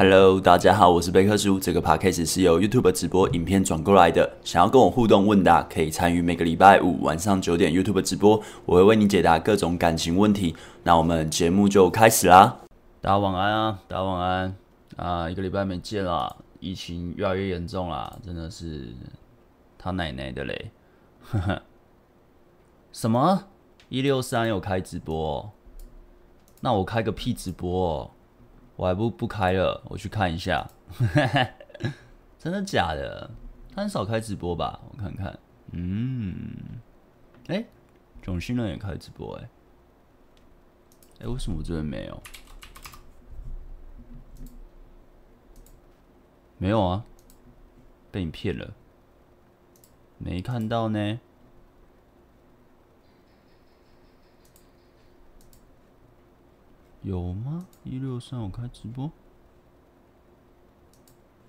Hello，大家好，我是贝克叔。这个 podcast 是由 YouTube 直播影片转过来的。想要跟我互动问答，可以参与每个礼拜五晚上九点 YouTube 直播，我会为你解答各种感情问题。那我们节目就开始啦！大家晚安啊，大家晚安啊！一个礼拜没见了，疫情越来越严重了，真的是他奶奶的嘞！呵呵，什么？一六三有开直播？那我开个屁直播哦！我还不不开了，我去看一下，真的假的？他很少开直播吧？我看看，嗯，哎、欸，囧星人也开直播哎、哎、为什么我这边没有？没有啊，被你骗了，没看到呢。有吗？一六三我开直播，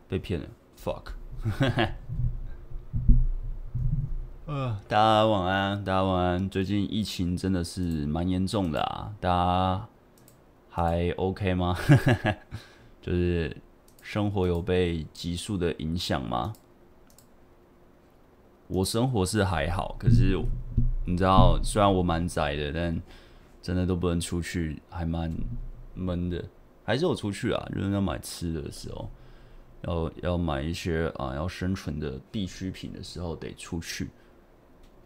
被骗了，fuck！呃，大家晚安，大家晚安。最近疫情真的是蛮严重的啊，大家还 OK 吗？就是生活有被急速的影响吗？我生活是还好，可是你知道，虽然我蛮宅的，但真的都不能出去，还蛮闷的。还是有出去啊，就是要买吃的时候，要要买一些啊要生存的必需品的时候得出去。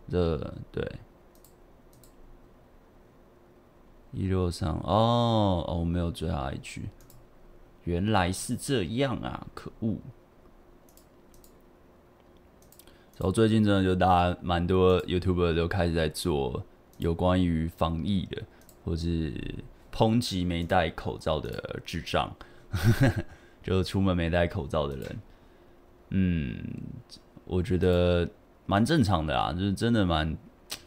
这对一六三哦哦，我没有追他一句，原来是这样啊，可恶！然后最近真的就大家蛮多 YouTuber 都开始在做。有关于防疫的，或是抨击没戴口罩的智障，就出门没戴口罩的人，嗯，我觉得蛮正常的啊，就是真的蛮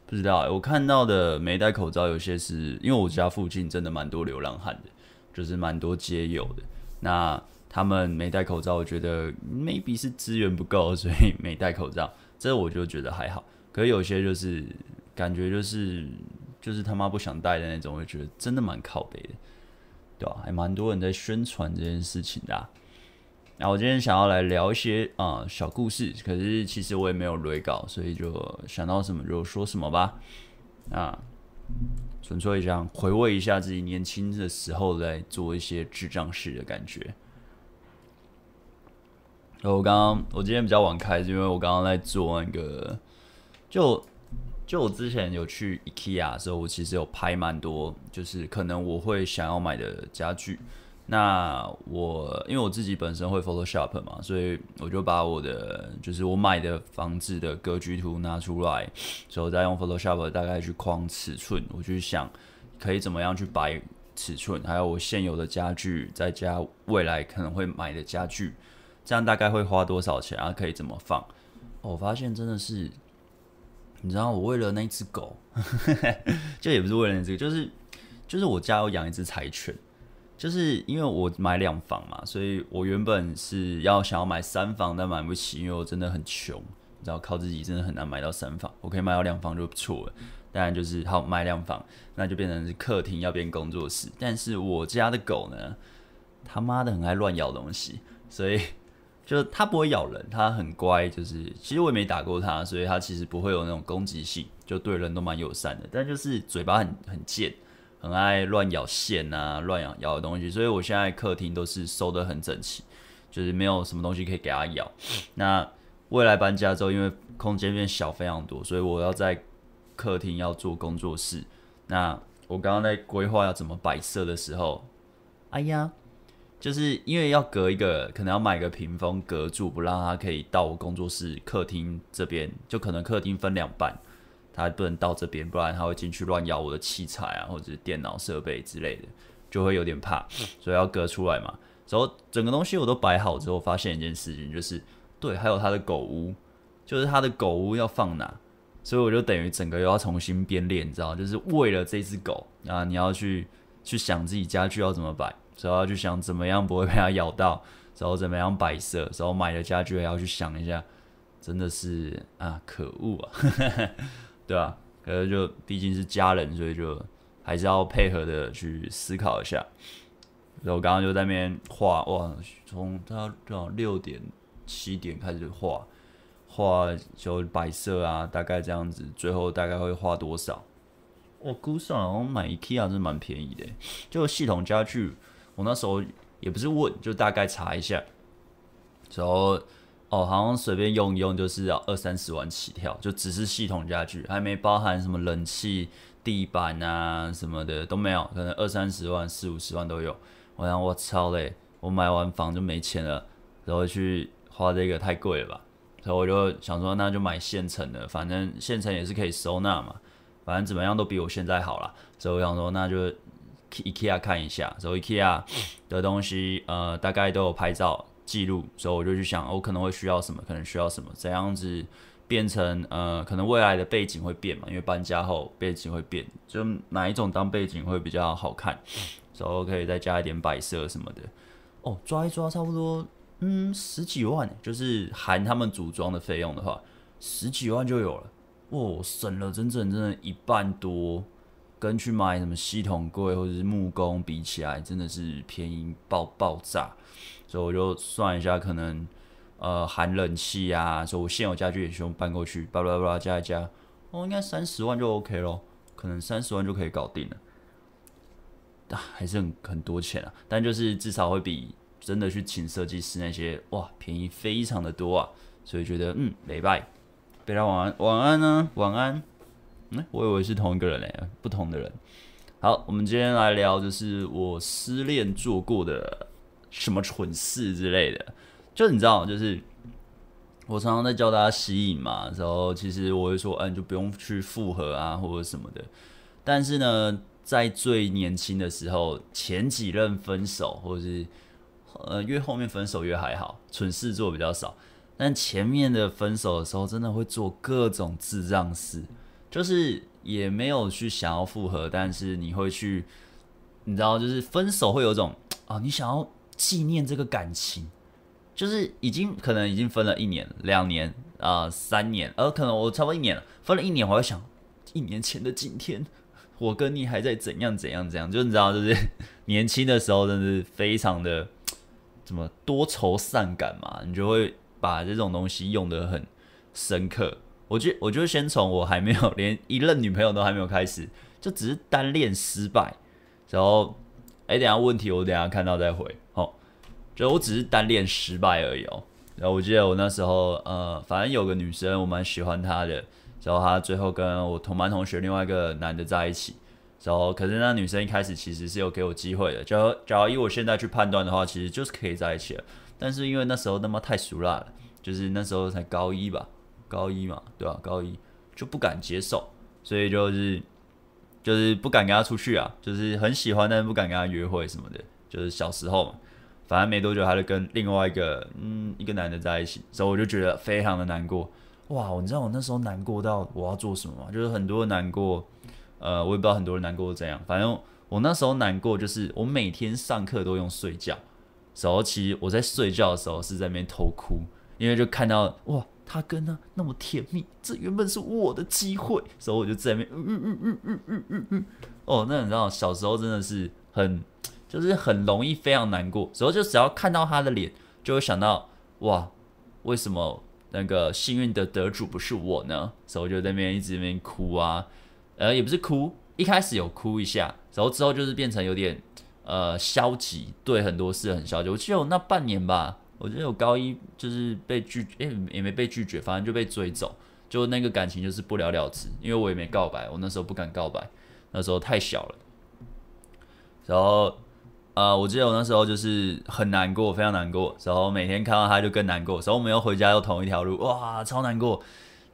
不知道、我看到的没戴口罩，有些是因为我家附近真的蛮多流浪汉的，就是蛮多街友的。那他们没戴口罩，我觉得 maybe 是资源不够，所以没戴口罩。这我就觉得还好。可是有些就是。感觉就是就是他妈不想戴的那种，我觉得真的蛮靠北的，对吧、啊？还蛮多人在宣传这件事情的、啊。那我今天想要来聊一些啊、小故事，可是其实我也没有雷稿，所以就想到什么就说什么吧。啊，纯粹想回味一下自己年轻的时候在做一些智障事的感觉。我刚刚我今天比较晚开，是因为我刚刚在做那个就。就我之前有去 IKEA 的时候，我其实有拍蛮多，就是可能我会想要买的家具。那我因为我自己本身会 Photoshop 嘛，所以我就把我的就是我买的房子的格局图拿出来，之后再用 Photoshop 大概去框尺寸，我去想可以怎么样去摆尺寸，还有我现有的家具，再加未来可能会买的家具，这样大概会花多少钱啊？可以怎么放？我发现真的是。你知道我为了那只狗，就也不是为了那只，就是就是我家有养一只柴犬，就是因为我买两房嘛，所以我原本是要想要买三房，但买不起，因为我真的很穷，你知道靠自己真的很难买到三房，我可以买到两房就不错了。当然就是好买两房，那就变成是客厅要变工作室，但是我家的狗呢，他妈的很爱乱咬东西，所以。就是它不会咬人，它很乖。就是其实我也没打过它，所以它其实不会有那种攻击性，就对人都蛮友善的。但就是嘴巴很很贱，很爱乱咬线啊，乱咬咬的东西。所以我现在客厅都是收得很整齐，就是没有什么东西可以给它咬。那未来搬家之后，因为空间变小非常多，所以我要在客厅要做工作室。那我刚刚在规划要怎么摆设的时候，哎呀。就是因为要隔一个，可能要买个屏风隔住，不让它可以到我工作室客厅这边，就可能客厅分两半，它不能到这边，不然它会进去乱咬我的器材啊，或者是电脑设备之类的，就会有点怕，所以要隔出来嘛。然后整个东西我都摆好之后，发现一件事情，就是对，还有它的狗屋，就是它的狗屋要放哪，所以我就等于整个又要重新编练，你知道，就是为了这只狗啊，你要去去想自己家具要怎么摆。然后就想怎么样不会被它咬到，然后怎么样摆设，然后买的家具也要去想一下，真的是啊，可恶啊，对啊，可是就毕竟是家人，所以就还是要配合的去思考一下。然后我刚刚就在那边画，哇，从他多少六点七点开始画，画就摆设啊，大概这样子，最后大概会画多少？我估算好像买 IKEA 是蛮便宜的，就系统家具，我那时候也不是问，就大概查一下，然后哦，好像随便用一用就是要二三十万起跳，就只是系统家具，还没包含什么冷气、地板啊什么的都没有，可能二三十万、四五十万都有。我想我操嘞，我买完房就没钱了，然后去花这个太贵了吧，所以我就想说那就买现成的，反正现成也是可以收纳嘛。反正怎么样都比我现在好啦，所以我想说那就 IKEA 看一下，所以 IKEA 的东西呃大概都有拍照记录，所以我就去想我可能会需要什么，可能需要什么，怎样子变成呃可能未来的背景会变嘛，因为搬家后背景会变，就哪一种当背景会比较好看，所以可以再加一点摆设什么的。哦，抓一抓差不多嗯十几万，就是含他们组装的费用的话，十几万就有了。哦，省了整整真的一半多，跟去买什么系统柜或者是木工比起来，真的是便宜爆爆炸。所以我就算一下，可能呃含冷气啊，所以我现有家具也需要搬过去，巴拉巴拉加一加，哦，应该三十万就 OK 咯，可能三十万就可以搞定了。啊，还是很很多钱啊，但就是至少会比真的去请设计师那些哇便宜非常的多啊，所以觉得嗯，没拜。大家晚安，晚安呢？晚安。嗯，我以为是同一个人嘞，不同的人。好，我们今天来聊，就是我失恋做过的什么蠢事之类的。就你知道，就是我常常在教大家吸引嘛，然后其实我会说，嗯，就不用去复合啊，或者什么的。但是呢，在最年轻的时候，前几任分手，或者是呃，越后面分手越还好，蠢事做比较少。但前面的分手的时候，真的会做各种智障事，就是也没有去想要复合，但是你会去，你知道，就是分手会有种啊，你想要纪念这个感情，就是已经可能已经分了一年、两年啊、三年，而可能我差不多一年了，分了一年，我会想，一年前的今天，我跟你还在怎样怎样怎样，就你知道，就是年轻的时候，真的是非常的怎么多愁善感嘛，你就会。把这种东西用得很深刻，我觉我就先从我还没有连一任女朋友都还没有开始，就只是单恋失败，然后哎、等下问题我等下看到再回，哦，就我只是单恋失败而已哦。然后我记得我那时候呃，反正有个女生我蛮喜欢她的，然后她最后跟我同班同学另外一个男的在一起，然后可是那女生一开始其实是有给我机会的，假如假如以我现在去判断的话，其实就是可以在一起了。但是因为那时候他妈太俗辣了，就是那时候才高一吧，高一嘛，对吧、高一就不敢接受，所以就是就是不敢跟他出去啊，就是很喜欢，但是不敢跟他约会什么的。就是小时候嘛，反正没多久他就跟另外一个嗯一个男的在一起，所以我就觉得非常的难过。哇，你知道我那时候难过到我要做什么吗？就是很多难过，呃，我也不知道很多人难过是怎样。反正我那时候难过就是我每天上课都用睡觉。时候其实我在睡觉的时候是在那边偷哭，因为就看到哇，他跟他那么甜蜜，这原本是我的机会，所以我就在那边嗯嗯嗯嗯嗯嗯嗯嗯。哦，那你知道小时候真的是很，就是很容易非常难过，然后就只要看到他的脸，就会想到哇，为什么那个幸运的得主不是我呢？所以就在那边一直那边哭啊，呃也不是哭，一开始有哭一下，然后之后就是变成有点呃消极，对很多事很消极。我记得我那半年吧。我记得我高一就是被拒绝，欸，也没被拒绝，反正就被追走，就那个感情就是不了了之。因为我也没告白，我那时候不敢告白，那时候太小了。然后，呃，我记得我那时候就是很难过，非常难过。然后每天看到他就更难过。然后我们又回家又同一条路，哇，超难过。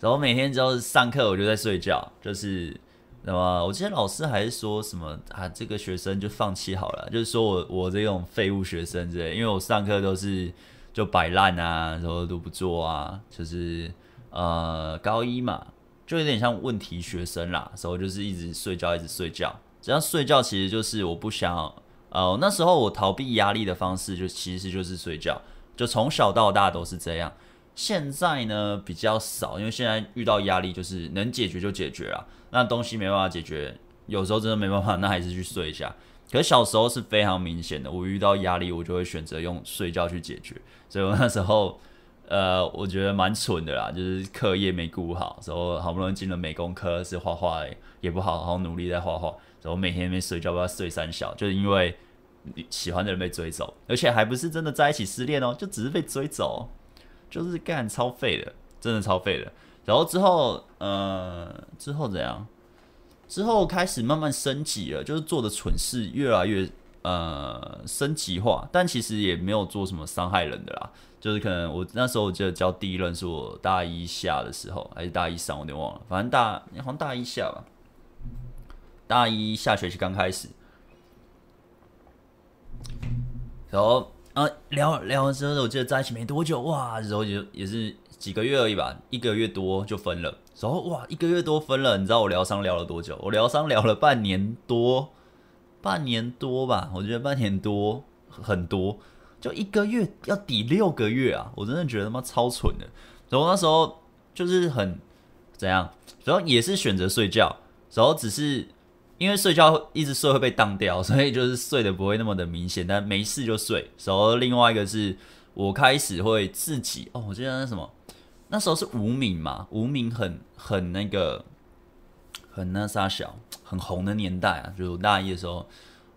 然后每天只要是上课我就在睡觉，就是。那么我记得老师还是说什么啊，这个学生就放弃好了，就是说我我这种废物学生之类，因为我上课都是就摆烂啊，然后都不做啊，就是呃高一嘛，就有点像问题学生啦，所以就是一直睡觉，一直睡觉。这样睡觉其实就是我不想，呃那时候我逃避压力的方式就其实就是睡觉，就从小到大都是这样。现在呢比较少，因为现在遇到压力就是能解决就解决了。那东西没办法解决，有时候真的没办法，那还是去睡一下。可是小时候是非常明显的，我遇到压力，我就会选择用睡觉去解决。所以我那时候，呃，我觉得蛮蠢的啦，就是课业没顾好，然后好不容易进了美工科，是画画，也不好好努力在画画，然后每天没睡觉，不要睡三小，就是因为喜欢的人被追走，而且还不是真的在一起失恋哦，就只是被追走，就是干超废的，真的超废的。然后之后，呃，之后怎样？之后开始慢慢升级了，就是做的蠢事越来越呃升级化，但其实也没有做什么伤害人的啦。就是可能我那时候我记得交第一任是我大一下的时候，还是大一上，我有点忘了。反正大好像大一下吧，大一下学期刚开始。然后啊聊聊完之后，我记得在一起没多久，哇，然后就也是。几个月而已吧，一个月多就分了。然后哇，一个月多分了，你知道我疗伤疗了多久？我疗伤疗了半年多，半年多吧，我觉得半年多很多，就一个月要抵六个月啊！我真的觉得他妈超蠢的。然后那时候就是很怎样，然后也是选择睡觉，然后只是因为睡觉一直睡会被当掉，所以就是睡得不会那么的明显，但没事就睡。然后另外一个是我开始会自己哦，我记得那什么。那时候是无名嘛，无名很很那个很那啥小很红的年代啊，就大一的时候，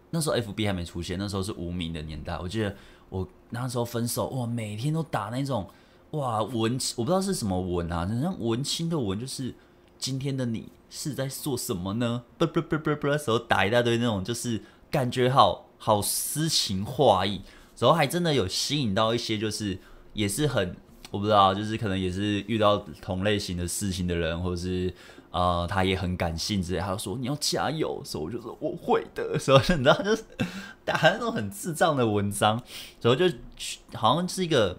那时候 FB 还没出现，那时候是无名的年代。我记得我那时候分手哇，每天都打那种哇文，我不知道是什么文啊，很像文青的文，就是今天的你是在做什么呢？不不不不不，时候打一大堆那种，就是感觉好好诗情画意，然后还真的有吸引到一些，就是也是很。我不知道，就是可能也是遇到同类型的事情的人，或者是呃，他也很感性之类，他说你要加油，所以我就说我会的，所以你知道，就是打那种很智障的文章，然后就好像是一个，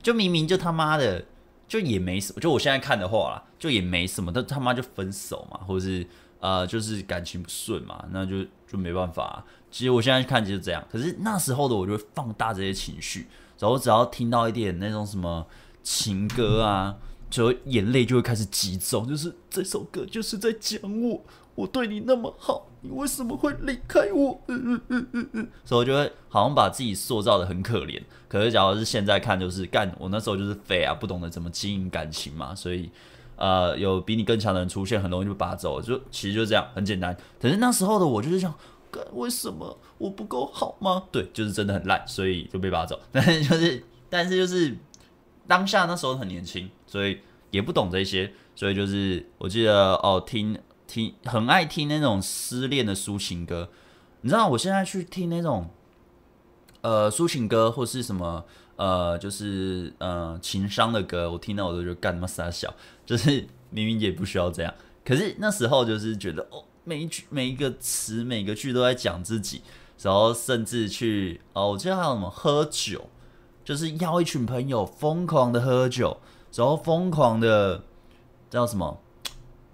就明明就他妈的，就也没什么，就我现在看的话啦，就也没什么，但他妈就分手嘛，或者是呃，就是感情不顺嘛，那就就没办法。其实我现在看就是这样，可是那时候的我就会放大这些情绪。然后只要听到一点那种什么情歌啊，就眼泪就会开始急骤，就是这首歌就是在讲我，我对你那么好，你为什么会离开我？嗯嗯嗯嗯嗯，所以我就会好像把自己塑造得很可怜。可是假如是现在看，就是干我那时候就是废啊，不懂得怎么经营感情嘛，所以呃，有比你更强的人出现，很容易就拔走，就其实就这样，很简单。可是那时候的我就是想。为什么我不够好吗？对，就是真的很烂，所以就被拔走。但是就是，但是就是当下那时候很年轻，所以也不懂这些，所以就是我记得哦，听听很爱听那种失恋的抒情歌。你知道，我现在去听那种呃抒情歌或是什么呃，就是呃情伤的歌，我听到我都觉得干他妈傻笑，就是明明也不需要这样，可是那时候就是觉得哦。每一句每一个词每个句都在讲自己，然后甚至去哦，我记得还有什么喝酒，就是邀一群朋友疯狂的喝酒，然后疯狂的叫什么，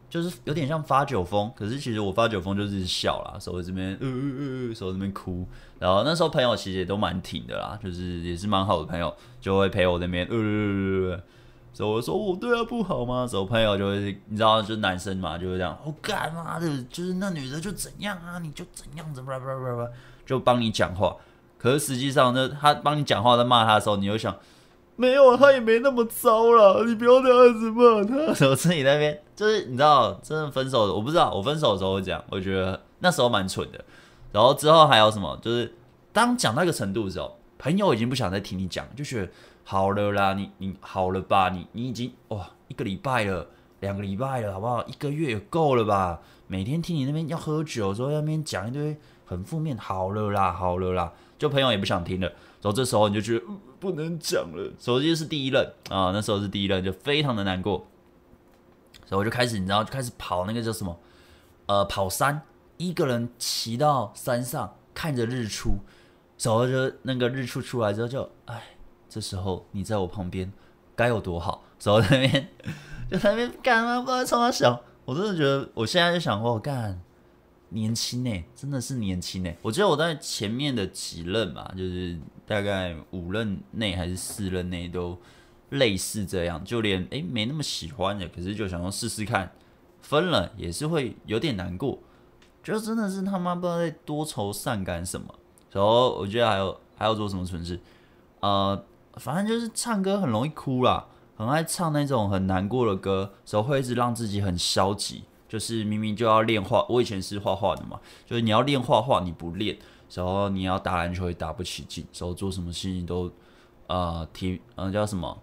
就是有点像发酒疯，可是其实我发酒疯就是笑啦，手在这边呃呃呃，手在这边哭，然后那时候朋友其实也都蛮挺的啦，就是也是蛮好的朋友，就会陪我那边呃呃呃。所以我说我对他不好吗？所以朋友就会，你知道，就是男生嘛，就会这样。我干嘛的？就是那女的就怎样啊？你就怎样子？叭叭叭叭，就帮你讲话。可是实际上呢，他帮你讲话，在骂他的时候，你又想，没有啊，他也没那么糟啦。你不要这样子骂他。然后自己那边就是你知道，真的分手，我不知道，我分手的时候会这样。我觉得那时候蛮蠢的。然后之后还有什么？就是当讲到一个程度的时候，朋友已经不想再听你讲，就觉得。好了啦，你你好了吧？你你已经哇一个礼拜了，两个礼拜了，好不好？一个月也够了吧？每天听你那边要喝酒，说那边讲一堆很负面。好了啦，好了啦，就朋友也不想听了。然后这时候你就觉得、不能讲了。手机是第一任啊，那时候是第一任，就非常的难过。所以我就开始，你知道，就开始跑那个叫什么？呃，跑山，一个人骑到山上，看着日出。然后那个日出出来之后，就哎。这时候你在我旁边，该有多好！走在那边，就在那边干嘛？不知道从哪想。我真的觉得，我现在就想过，干年轻呢，真的是年轻呢。我觉得我在前面的几任嘛，就是大概五任内还是四任内都类似这样，就连诶没那么喜欢的，可是就想说试试看，分了也是会有点难过。就真的是他妈不知道在多愁善感什么。然后我觉得还有还要做什么蠢事，呃，反正就是唱歌很容易哭啦，很爱唱那种很难过的歌，时候会一直让自己很消极。就是明明就要练画，我以前是画画的嘛，就是你要练画画，你不练，然后你要打篮球也打不起劲，然后做什么事情都呃提呃叫什么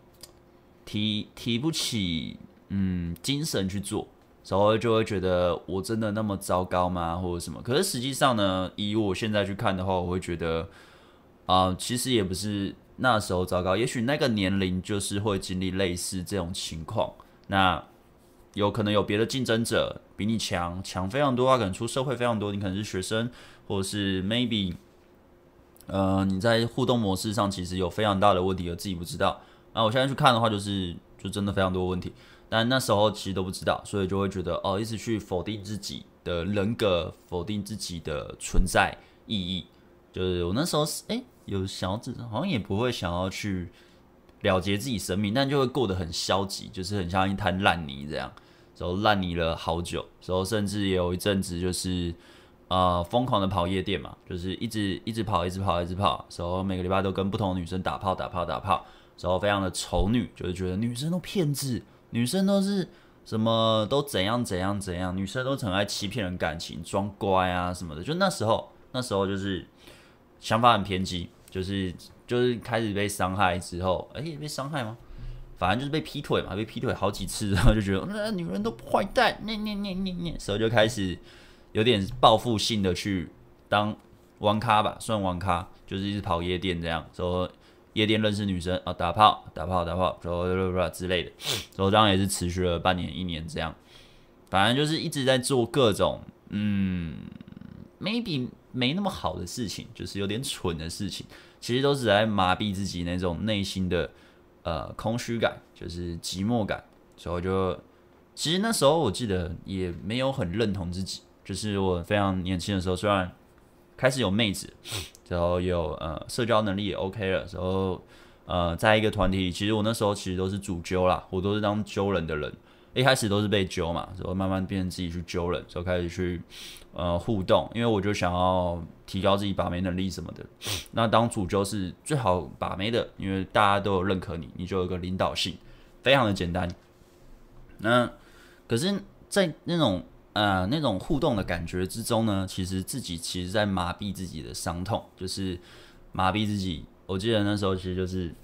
提提不起嗯精神去做，然后就会觉得我真的那么糟糕吗，或者什么？可是实际上呢，以我现在去看的话，我会觉得啊、其实也不是那时候糟糕，也许那个年龄就是会经历类似这种情况，那。有可能有别的竞争者比你强，强非常多，啊可能出社会非常多，你可能是学生，或者是 maybe，呃，你在互动模式上其实有非常大的问题，而自己不知道。那我现在去看的话，就是就真的非常多问题，但那时候其实都不知道，所以就会觉得哦，一直去否定自己的人格，否定自己的存在意义。就是我那时候是哎、有想要，好像也不会想要去。了结自己生命，但就会过得很消极，就是很像一滩烂泥这样，然后烂泥了好久，然后甚至有一阵子就是呃疯狂的跑夜店嘛，就是一直一直跑，一直跑，一直跑，然后每个礼拜都跟不同的女生打炮，打炮，打炮，然后非常的丑女，就是觉得女生都骗子，女生都是什么都怎样怎样怎样，女生都很爱欺骗人感情，装乖啊什么的，就那时候那时候就是想法很偏激，就是。就是开始被伤害之后，哎、欸，被伤害吗？反正就是被劈腿嘛，被劈腿好几次，然后就觉得那、女人都坏蛋，那那那那那，时候就开始有点报复性的去当网咖吧，算网咖，就是一直跑夜店这样，说夜店认识女生啊，打炮打炮打炮，说之类的，所以这样也是持续了半年一年这样，反正就是一直在做各种嗯，maybe 没那么好的事情，就是有点蠢的事情。其实都是在麻痹自己那种内心的呃空虚感，就是寂寞感。所以就其实那时候我记得也没有很认同自己，就是我非常年轻的时候，虽然开始有妹子，然后有呃社交能力也 OK 了，然后呃在一个团体里，其实我那时候其实都是主揪啦，我都是当揪人的人。一开始都是被揪嘛，然后慢慢变成自己去揪人，就开始去呃互动，因为我就想要提高自己把妹能力什么的。那当主就是最好把妹的，因为大家都有认可你，你就有个领导性，非常的简单。那可是，在那种呃那种互动的感觉之中呢，其实自己其实在麻痹自己的伤痛，就是麻痹自己。我记得那时候其实就是。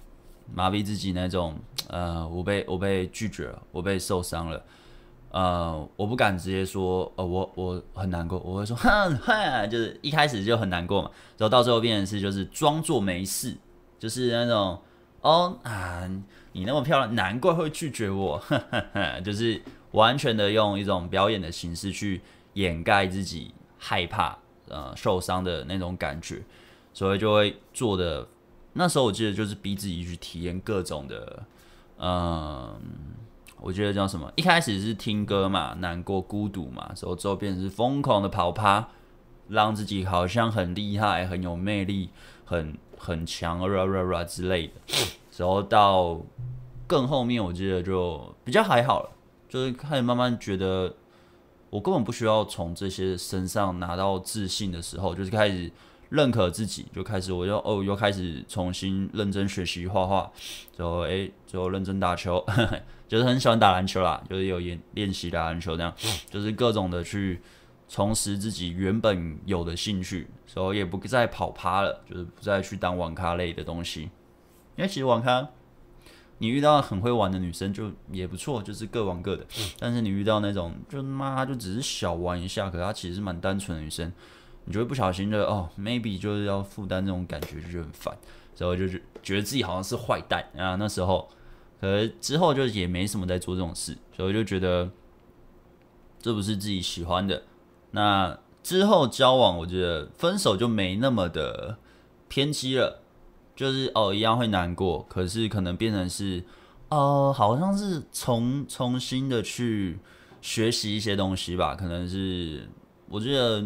麻痹自己那种，呃，我被我被拒绝了，我被受伤了，呃，我不敢直接说，呃，我我很难过，我会说，哼哼，就是一开始就很难过嘛，然后到最后变成是就是装作没事，就是那种，哦啊，你那么漂亮，难怪会拒绝我，就是完全的用一种表演的形式去掩盖自己害怕，呃，受伤的那种感觉，所以就会做的。那时候我记得就是逼自己去体验各种的，嗯，我觉得叫什么？一开始是听歌嘛，难过、孤独嘛，之后之后变成是疯狂的跑趴，让自己好像很厉害、很有魅力、很很强，啦啦啦之类的。然后到更后面，我记得就比较还好了，就是开始慢慢觉得我根本不需要从这些身上拿到自信的时候，就是开始。认可自己，就开始我就哦，又开始重新认真学习画画，之后诶，之后认真打球，就是很喜欢打篮球啦，就是有练练习打篮球这样，就是各种的去重拾自己原本有的兴趣，所以也不再跑趴了，就是不再去当网咖类的东西，因为其实网咖你遇到很会玩的女生就也不错，就是各玩各的，但是你遇到那种就妈就只是小玩一下，可是她其实蛮单纯的女生。你就会不小心的哦，maybe 就是要负担这种感觉，就觉得很烦，然后就觉得自己好像是坏蛋啊。那时候，可是之后就也没什么在做这种事，所以就觉得这不是自己喜欢的。那之后交往，我觉得分手就没那么的偏激了，就是哦一样会难过，可是可能变成是哦，好像是重重新的去学习一些东西吧，可能是我觉得。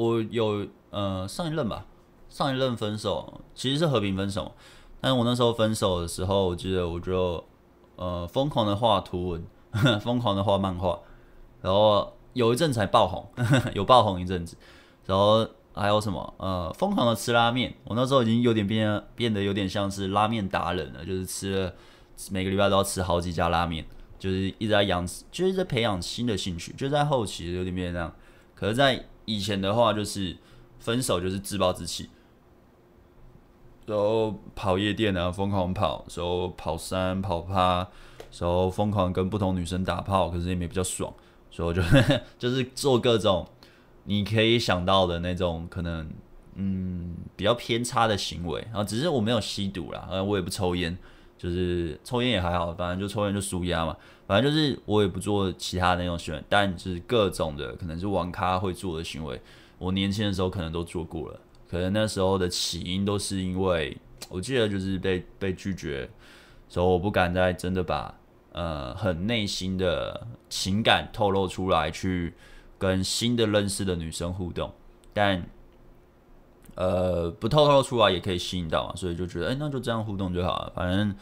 我有呃上一任吧，上一任分手其实是和平分手，但是我那时候分手的时候，我记得我就呃疯狂的画图文，疯狂的画漫画，然后有一阵才爆红，有爆红一阵子。然后还有什么？呃，疯狂的吃拉面。我那时候已经有点变变得有点像是拉面达人了，就是吃了每个礼拜都要吃好几家拉面，就是一直在养，就是在培养新的兴趣。就在后期有点变这样。可是，在以前的话，就是分手就是自暴自弃。然后跑夜店啊，疯狂跑，然后跑山跑趴，然后疯狂跟不同女生打炮，可是也没比较爽，所以我就 就是做各种你可以想到的那种可能，嗯，比较偏差的行为。然后只是我没有吸毒啦，我也不抽烟，就是抽烟也还好，反正就抽烟就纾压嘛。反正就是我也不做其他那种行为，但就是各种的可能是网咖会做的行为，我年轻的时候可能都做过了。可能那时候的起因都是因为，我记得就是被被拒绝，所以我不敢再真的把呃很内心的情感透露出来，去跟新的认识的女生互动。但呃不透露出来也可以吸引到嘛，所以就觉得哎、那就这样互动就好了，反正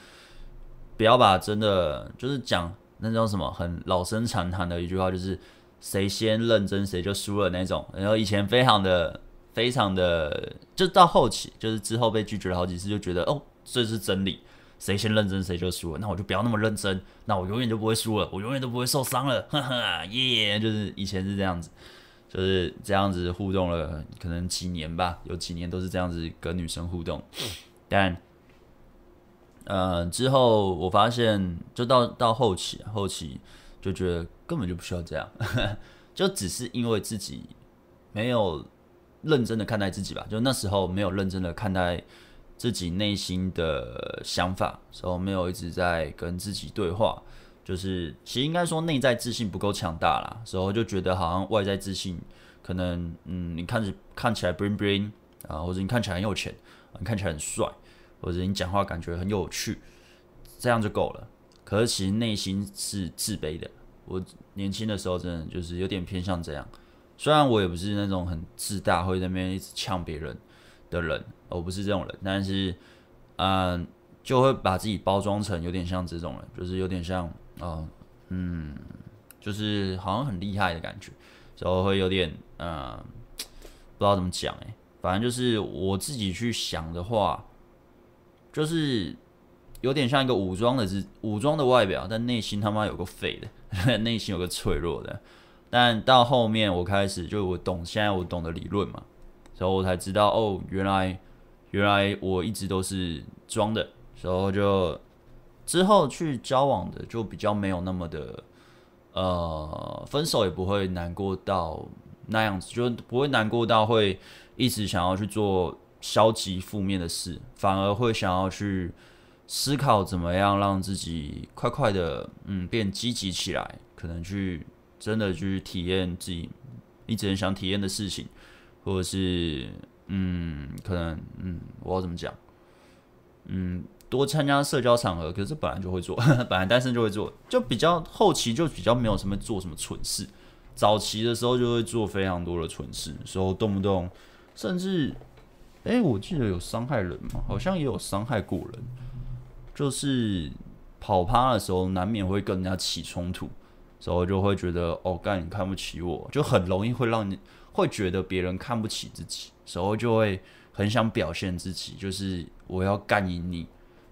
不要把真的就是讲那种什么很老生常谈的一句话，就是谁先认真谁就输了那种。然后以前非常的。非常的，就到后期，就是之后被拒绝了好几次，就觉得哦，这是真理，谁先认真谁就输了，那我就不要那么认真，那我永远就不会输了，我永远都不会受伤了，哈哈，耶，就是以前是这样子，就是这样子互动了，可能几年吧，有几年都是这样子跟女生互动，但，呃，之后我发现，就到到后期，后期就觉得根本就不需要这样，就只是因为自己没有。认真的看待自己吧，就那时候没有认真的看待自己内心的想法，所以没有一直在跟自己对话，就是其实应该说内在自信不够强大啦，所以就觉得好像外在自信可能，嗯，你看着看起来 bling bling 啊，或者你看起来很有钱，你看起来很帅，或者你讲话感觉很有趣，这样就够了。可是其实内心是自卑的，我年轻的时候真的就是有点偏向这样。虽然我也不是那种很自大，会在那边一直呛别人的人，我不是这种人，但是，嗯，就会把自己包装成有点像这种人，就是有点像，哦，嗯，就是好像很厉害的感觉，然后会有点，嗯，不知道怎么讲，哎，反正就是我自己去想的话，就是有点像一个武装的是武装的外表，但内心他妈有个废的，内心有个脆弱的。但到后面，我开始就我懂，现在我懂的理论嘛，所以我才知道哦，原来原来我一直都是装的，然后就之后去交往的就比较没有那么的，呃，分手也不会难过到那样子，就不会难过到会一直想要去做消极负面的事，反而会想要去思考怎么样让自己快快的嗯变积极起来，可能去。真的去体验自己一直很想体验的事情，或者是嗯，可能嗯，我要怎么讲？嗯，多参加社交场合，可是本来就会做，本来单身就会做，就比较后期就比较没有什么做什么蠢事，早期的时候就会做非常多的蠢事，时候动不动甚至，哎、我记得有伤害人嘛，好像也有伤害过人，就是跑趴的时候难免会跟人家起冲突。所以我就会觉得哦，干你看不起我，就很容易会让你会觉得别人看不起自己，时候就会很想表现自己，就是我要干赢你，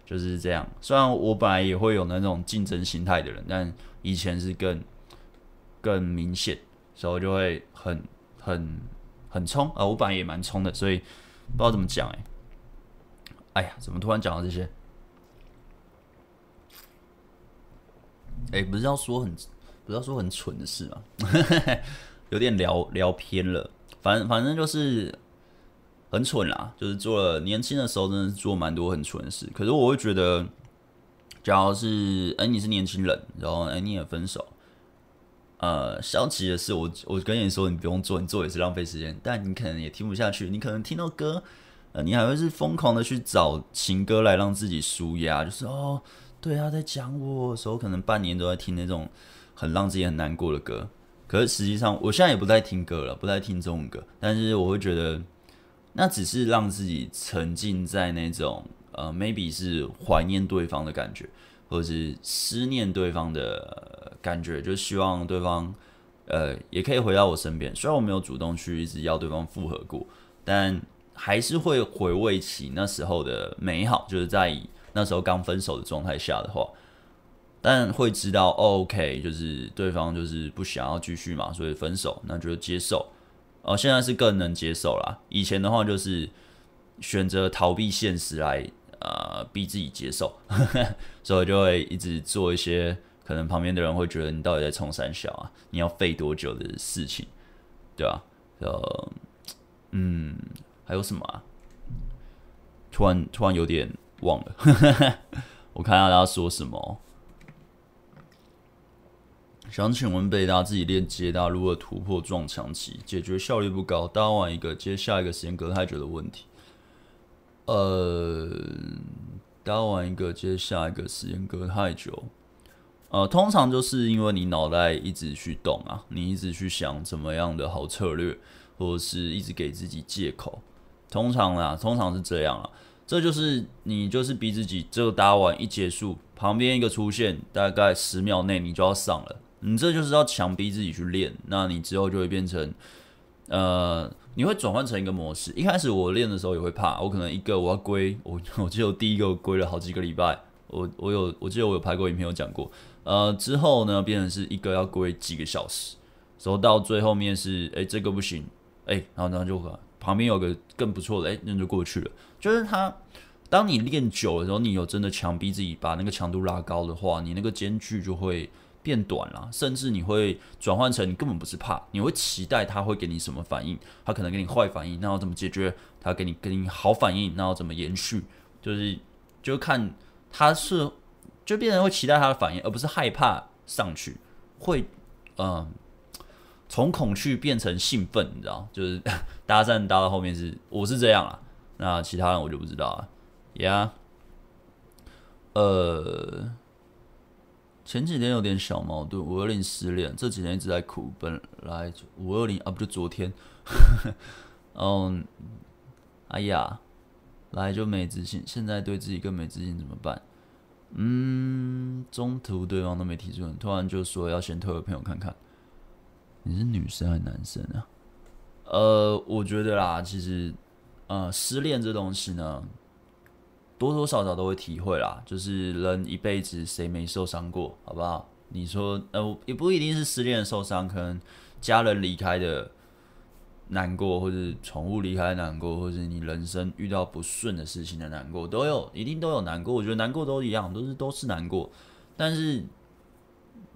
就是这样。虽然我本来也会有那种竞争心态的人，但以前是更更明显，所以就会很很很冲啊。我本来也蛮冲的，所以不知道怎么讲哎。哎呀，怎么突然讲到这些？哎，不是要说很。不是要说很蠢的事吗，有点聊聊偏了。反正反正就是很蠢啦，就是做了年轻的时候真的是做蛮多很蠢的事。可是我会觉得，假如是哎、你是年轻人，然后哎、你也分手，呃，消极的事我我跟你说你不用做，你做也是浪费时间。但你可能也听不下去，你可能听到歌，你还会是疯狂的去找情歌来让自己舒压，就是哦，对啊，在讲我的时候，可能半年都在听那种。很让自己很难过的歌，可是实际上我现在也不再听歌了，不再听中文歌。但是我会觉得，那只是让自己沉浸在那种呃，maybe 是怀念对方的感觉，或者是思念对方的感觉，就希望对方呃，也可以回到我身边。虽然我没有主动去一直要对方复合过，但还是会回味起那时候的美好，就是在那时候刚分手的状态下的话，但会知道，哦，OK，就是对方就是不想要继续嘛，所以分手，那就接受。哦，现在是更能接受啦。以前的话就是选择逃避现实来，呃，逼自己接受，所以就会一直做一些可能旁边的人会觉得你到底在冲三小啊？你要费多久的事情，对吧？呃，嗯，还有什么啊？突然突然有点忘了，我看大家说什么。想请问贝大，自己练接搭如何突破撞墙期，解决效率不高，搭完一个接下一个时间隔太久的问题。呃，搭完一个接下一个时间隔太久，呃，通常就是因为你脑袋一直去动啊，你一直去想怎么样的好策略，或者是一直给自己借口。通常啦，通常是这样啊，这就是你就是逼自己，这个搭完一结束，旁边一个出现，大概十秒内你就要上了。你这就是要强逼自己去练，那你之后就会变成，呃，你会转换成一个模式。一开始我练的时候也会怕，我可能一个我要归，我 我记得我第一个归了好几个礼拜，我我有我记得我有拍过影片有讲过，呃，之后呢变成是一个要归几个小时，然后到最后面是，哎，这个不行，哎，然后然后就旁边有个更不错的，哎，那就过去了。就是他，当你练久了之后，你有真的强逼自己把那个强度拉高的话，你那个间距就会。变短了，甚至你会转换成你根本不是怕，你会期待他会给你什么反应，他可能给你坏反应，那要怎么解决？他给你给你好反应，那要怎么延续？就是就看他是就变成会期待他的反应，而不是害怕上去，会嗯从恐惧变成兴奋，你知道？就是 搭讪搭到后面是我是这样啊，那其他人我就不知道了，呀、yeah，呃。前几天有点小矛盾，五二零失恋，这几天一直在哭。本来五二零啊，不就昨天？嗯，哎呀，来就没自信，现在对自己更没自信怎么办？嗯，中途对方都没提出，突然就说要先推个朋友看看。你是女生还是男生啊？呃，我觉得啦，其实，呃，失恋这东西呢。多多少少都会体会啦，就是人一辈子谁没受伤过，好不好？你说，呃，也不一定是失恋受伤，可能家人离开的难过，或者宠物离开的难过，或者你人生遇到不顺的事情的难过，都有，一定都有难过。我觉得难过都一样，都是都是难过。但是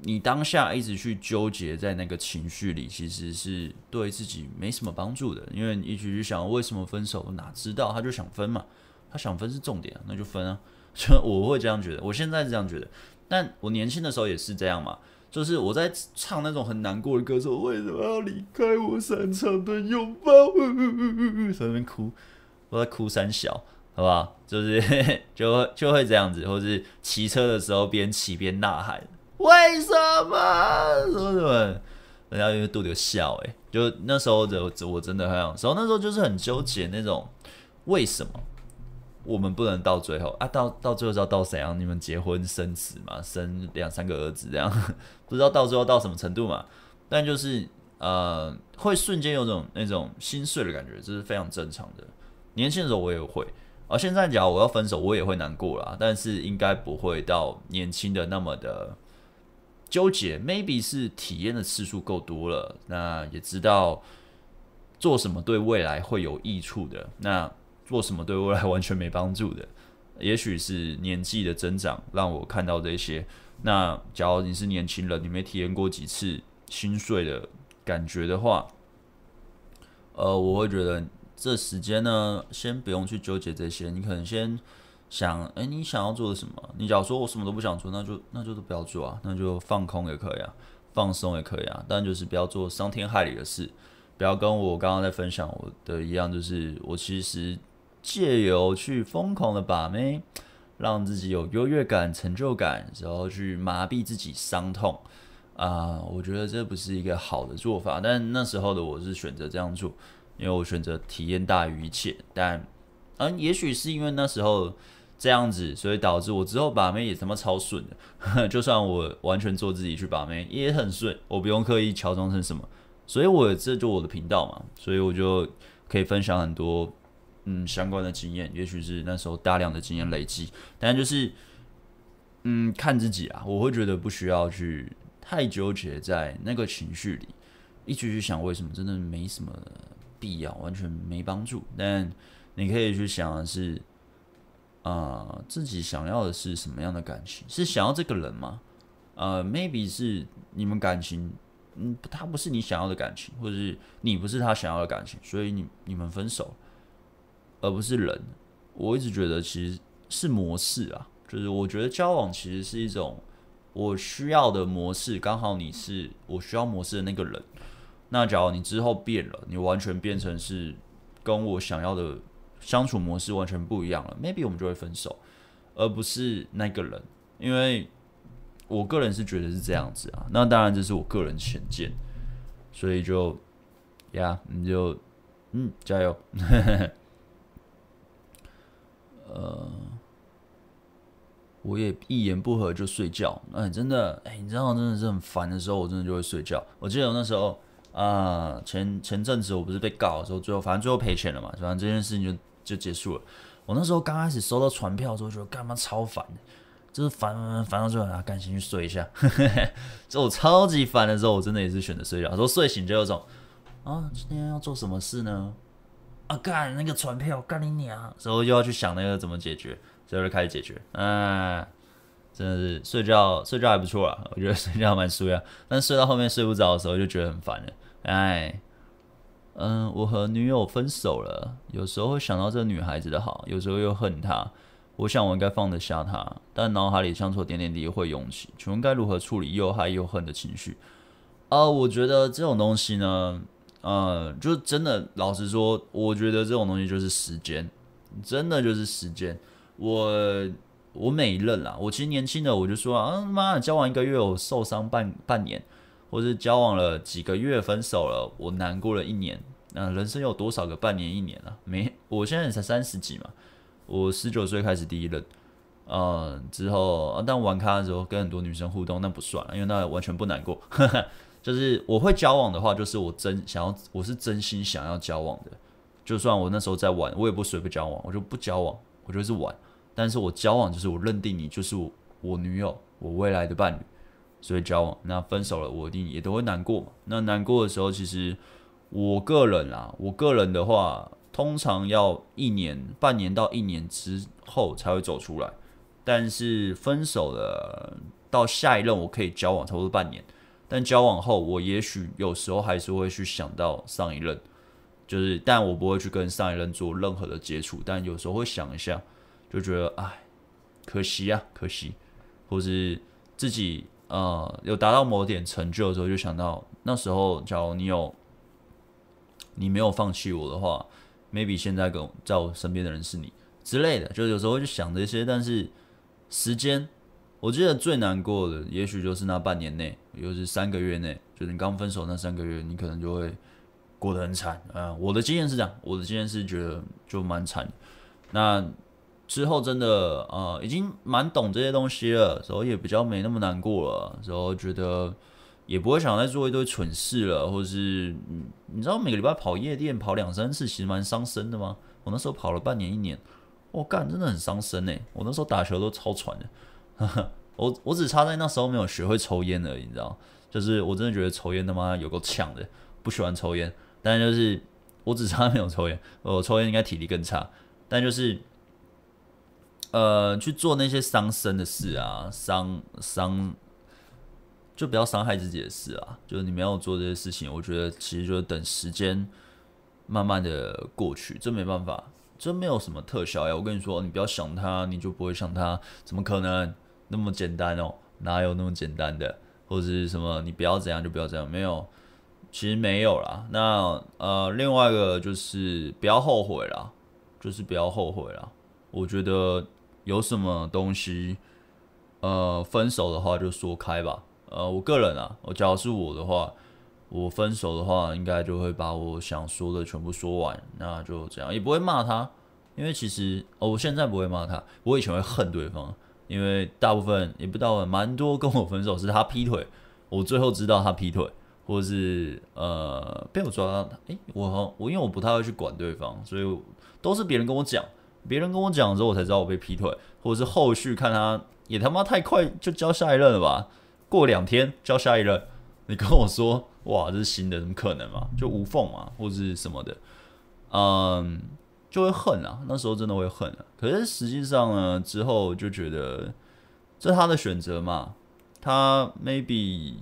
你当下一直去纠结在那个情绪里，其实是对自己没什么帮助的，因为你一直去想为什么分手，哪知道他就想分嘛。他想分是重点，那就分啊！就我会这样觉得，我现在是这样觉得，但我年轻的时候也是这样嘛。就是我在唱那种很难过的歌，说为什么要离开我擅长的拥抱，在那边哭，我在哭三小，好不好？就是 就会就会这样子，或是骑车的时候边骑边呐喊，为什么？什么什么？人家因为肚子有笑，诶，就那时候的我真的很想说，那时候就是很纠结那种为什么。我们不能到最后啊，到到最后知道到怎样？你们结婚生子嘛，生两三个儿子这样，不知道到最后到什么程度嘛？但就是呃，会瞬间有种那种心碎的感觉，这是非常正常的。年轻的时候我也会，而、啊、现在假如我要分手，我也会难过啦，但是应该不会到年轻的那么的纠结。Maybe 是体验的次数够多了，那也知道做什么对未来会有益处的那。做什么对未来完全没帮助的，也许是年纪的增长让我看到这些。那假如你是年轻人，你没体验过几次心碎的感觉的话，呃，我会觉得这时间呢，先不用去纠结这些。你可能先想，哎，你想要做什么？你假如说我什么都不想做，那就那就都不要做啊，那就放空也可以啊，放松也可以啊，但就是不要做伤天害理的事。不要跟我刚刚在分享我的一样，就是我其实。借由去疯狂的把妹，让自己有优越感、成就感，然后去麻痹自己伤痛啊、我觉得这不是一个好的做法。但那时候的我是选择这样做，因为我选择体验大于一切。但嗯，也许是因为那时候这样子，所以导致我之后把妹也他妈超顺的，就算我完全做自己去把妹也很顺，我不用刻意乔装成什么，所以我这就我的频道嘛，所以我就可以分享很多嗯相关的经验，也许是那时候大量的经验累积，但就是嗯看自己啊，我会觉得不需要去太纠结在那个情绪里，一直去想为什么，真的没什么必要，完全没帮助，但你可以去想的是。啊、自己想要的是什么样的感情？是想要这个人吗？呃，maybe 是你们感情，嗯，他不是你想要的感情，或者是你不是他想要的感情，所以你你们分手，而不是人。我一直觉得其实是模式啊，就是我觉得交往其实是一种我需要的模式，刚好你是我需要模式的那个人。那假如你之后变了，你完全变成是跟我想要的。相处模式完全不一样了，maybe 我们就会分手，而不是那个人，因为我个人是觉得是这样子啊。那当然这是我个人浅见，所以就呀，你就嗯加油。呃，我也一言不合就睡觉。哎、真的，哎、你知道，真的是很烦的时候，我真的就会睡觉。我记得我那时候啊、前前阵子我不是被告的时候，最后反正最后赔钱了嘛，反正这件事情就。就结束了。我那时候刚开始收到传票的时候，觉得干嘛超烦，就是烦烦烦到最后啊，赶紧去睡一下。就我超级烦的时候，我真的也是选择睡觉。说睡醒就有种啊，今天要做什么事呢？啊，干那个船票，干你娘！之后又要去想那个怎么解决，最后就开始解决。嗯、真的是睡觉睡觉还不错啊，我觉得睡觉蛮舒服。但睡到后面睡不着的时候，就觉得很烦了。哎。嗯，我和女友分手了，有时候会想到这个女孩子的好，有时候又恨她。我想我应该放得下她，但脑海里相处点点滴会涌起，请问该如何处理又爱又恨的情绪？啊，我觉得这种东西呢，嗯，就真的老实说，我觉得这种东西就是时间，真的就是时间。我我每一任啦，我其实年轻的我就说啊，妈，交往一个月我受伤半半年。或是交往了几个月分手了，我难过了一年。那人生有多少个半年一年啊？没，我现在才三十几嘛。我十九岁开始第一任，嗯，之后但玩咖的时候跟很多女生互动，那不算了，因为那完全不难过。就是我会交往的话，就是我真想要，我是真心想要交往的。就算我那时候在玩，我也不随便交往，我就不交往，我就是玩。但是我交往就是我认定你就是我，我女友，我未来的伴侣。所以交往，那分手了，我一定也都会难过嘛。那难过的时候，其实我个人啊，我个人的话，通常要一年、半年到一年之后才会走出来。但是分手了，到下一任我可以交往差不多半年。但交往后，我也许有时候还是会去想到上一任，就是，但我不会去跟上一任做任何的接触。但有时候会想一下，就觉得哎，可惜啊，可惜，或是自己。呃，有达到某点成就的时候，就想到那时候，假如你有，你没有放弃我的话，maybe 现在跟在我身边的人是你之类的，就有时候会去想这些。但是时间，我记得最难过的，也许就是那半年内，也就是三个月内，就是你刚分手那三个月，你可能就会过得很惨。啊、我的经验是这样，我的经验是觉得就蛮惨。那。之后真的呃，已经蛮懂这些东西了，然后也比较没那么难过了，然后觉得也不会想再做一堆蠢事了，或是嗯，你知道每个礼拜跑夜店跑两三次，其实蛮伤身的吗？我那时候跑了半年一年，我干真的很伤身哎，我那时候打球都超喘的，呵呵，我我只差在那时候没有学会抽烟而已，你知道？就是我真的觉得抽烟他妈有够呛的，不喜欢抽烟，但就是我只差没有抽烟，我抽烟应该体力更差，但就是。呃，去做那些伤身的事啊，伤伤，就不要伤害自己的事啊。就是你没有做这些事情，我觉得其实就是等时间慢慢的过去，这没办法，这没有什么特效呀。我跟你说，你不要想他，你就不会想他，怎么可能那么简单哦？哪有那么简单的？或者是什么？你不要这样就不要这样，没有，其实没有啦。那呃，另外一个就是不要后悔啦，就是不要后悔啦。我觉得。有什么东西，呃，分手的话就说开吧。呃，我个人啊，我假如是我的话，我分手的话，应该就会把我想说的全部说完，那就这样，也不会骂他，因为其实哦，我现在不会骂他，我以前会恨对方，因为大部分也不到，蛮多跟我分手是他劈腿，我最后知道他劈腿，或者是呃被我抓到，诶，我我因为我不太会去管对方，所以都是别人跟我讲，别人跟我讲之后我才知道我被劈腿，或者是后续看他也他妈太快就交下一任了吧，过两天交下一任，你跟我说哇这是新的，怎么可能嘛？就无缝嘛，或者是什么的，嗯。就会恨啊，那时候真的会恨啊。可是实际上呢，之后就觉得这他的选择嘛。他 maybe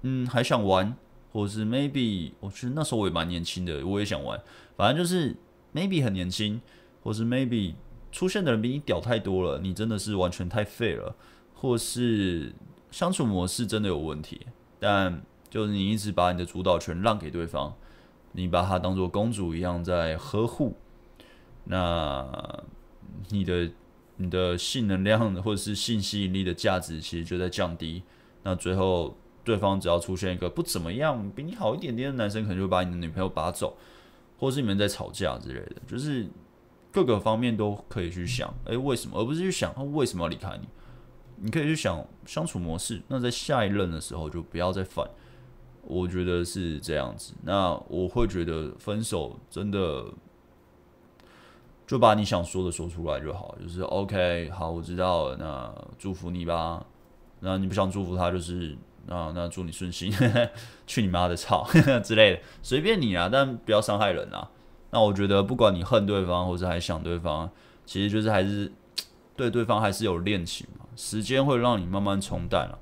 嗯还想玩，或是 maybe 我觉得那时候我也蛮年轻的，我也想玩。反正就是 maybe 很年轻，或是 maybe 出现的人比你屌太多了，你真的是完全太废了，或是相处模式真的有问题。但就是你一直把你的主导权让给对方，你把他当做公主一样在呵护。那你的你的性能量或者是性吸引力的价值其实就在降低。那最后对方只要出现一个不怎么样、比你好一点点的男生，可能就会把你的女朋友拔走，或是你们在吵架之类的，就是各个方面都可以去想，诶，为什么？而不是去想他为什么要离开你。你可以去想相处模式。那在下一任的时候就不要再犯。我觉得是这样子。那我会觉得分手真的。就把你想说的说出来就好，就是 OK，好，我知道了，那祝福你吧。那你不想祝福他，就是那那祝你顺心，去你妈的操 之类的，随便你啊，但不要伤害人啊。那我觉得，不管你恨对方，或者还想对方，其实就是还是对对方还是有恋情嘛。时间会让你慢慢冲淡了。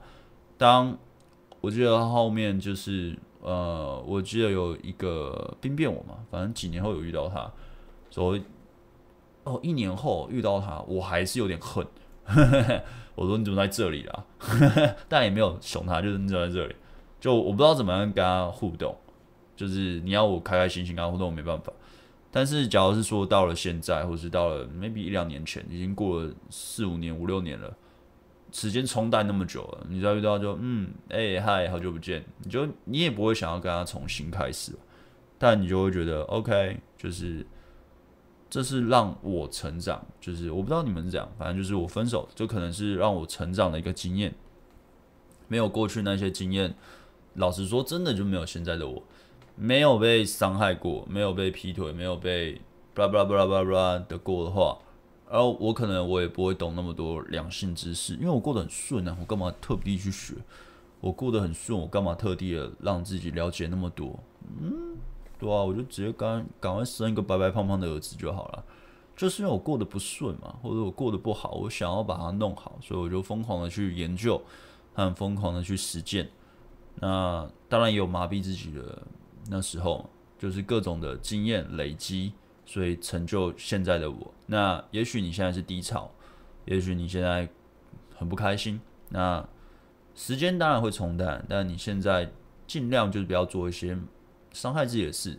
当我记得后面就是呃，我记得有一个兵变我嘛，反正几年后有遇到他，所以。哦，一年后遇到他，我还是有点恨。我说你怎么在这里啦？但也没有凶他，就是你怎么在这里？就我不知道怎么样跟他互动。就是你要我开开心心跟他互动，我没办法。但是假如是说到了现在，或是到了 maybe 一两年前，已经过了四五年、五六年了，时间冲淡那么久了，你再遇到就嗯，哎、嗨，好久不见，你就你也不会想要跟他重新开始，但你就会觉得 OK，就是。这是让我成长，就是我不知道你们是这样，反正就是我分手，就可能是让我成长的一个经验。没有过去那些经验，老实说，真的就没有现在的我。没有被伤害过，没有被劈腿，没有被巴拉巴拉巴拉巴拉的过的话，然后我可能我也不会懂那么多两性知识，因为我过得很顺啊，我干嘛特地去学？我过得很顺，我干嘛特地的让自己了解那么多？嗯。对啊，我就直接赶赶快生一个白白胖胖的儿子就好了。就是因为我过得不顺嘛，或者我过得不好，我想要把它弄好，所以我就疯狂的去研究，很疯狂的去实践。那当然也有麻痹自己的那时候，就是各种的经验累积，所以成就现在的我。那也许你现在是低潮，也许你现在很不开心，那时间当然会冲淡，但你现在尽量就是不要做一些。伤害自己的事，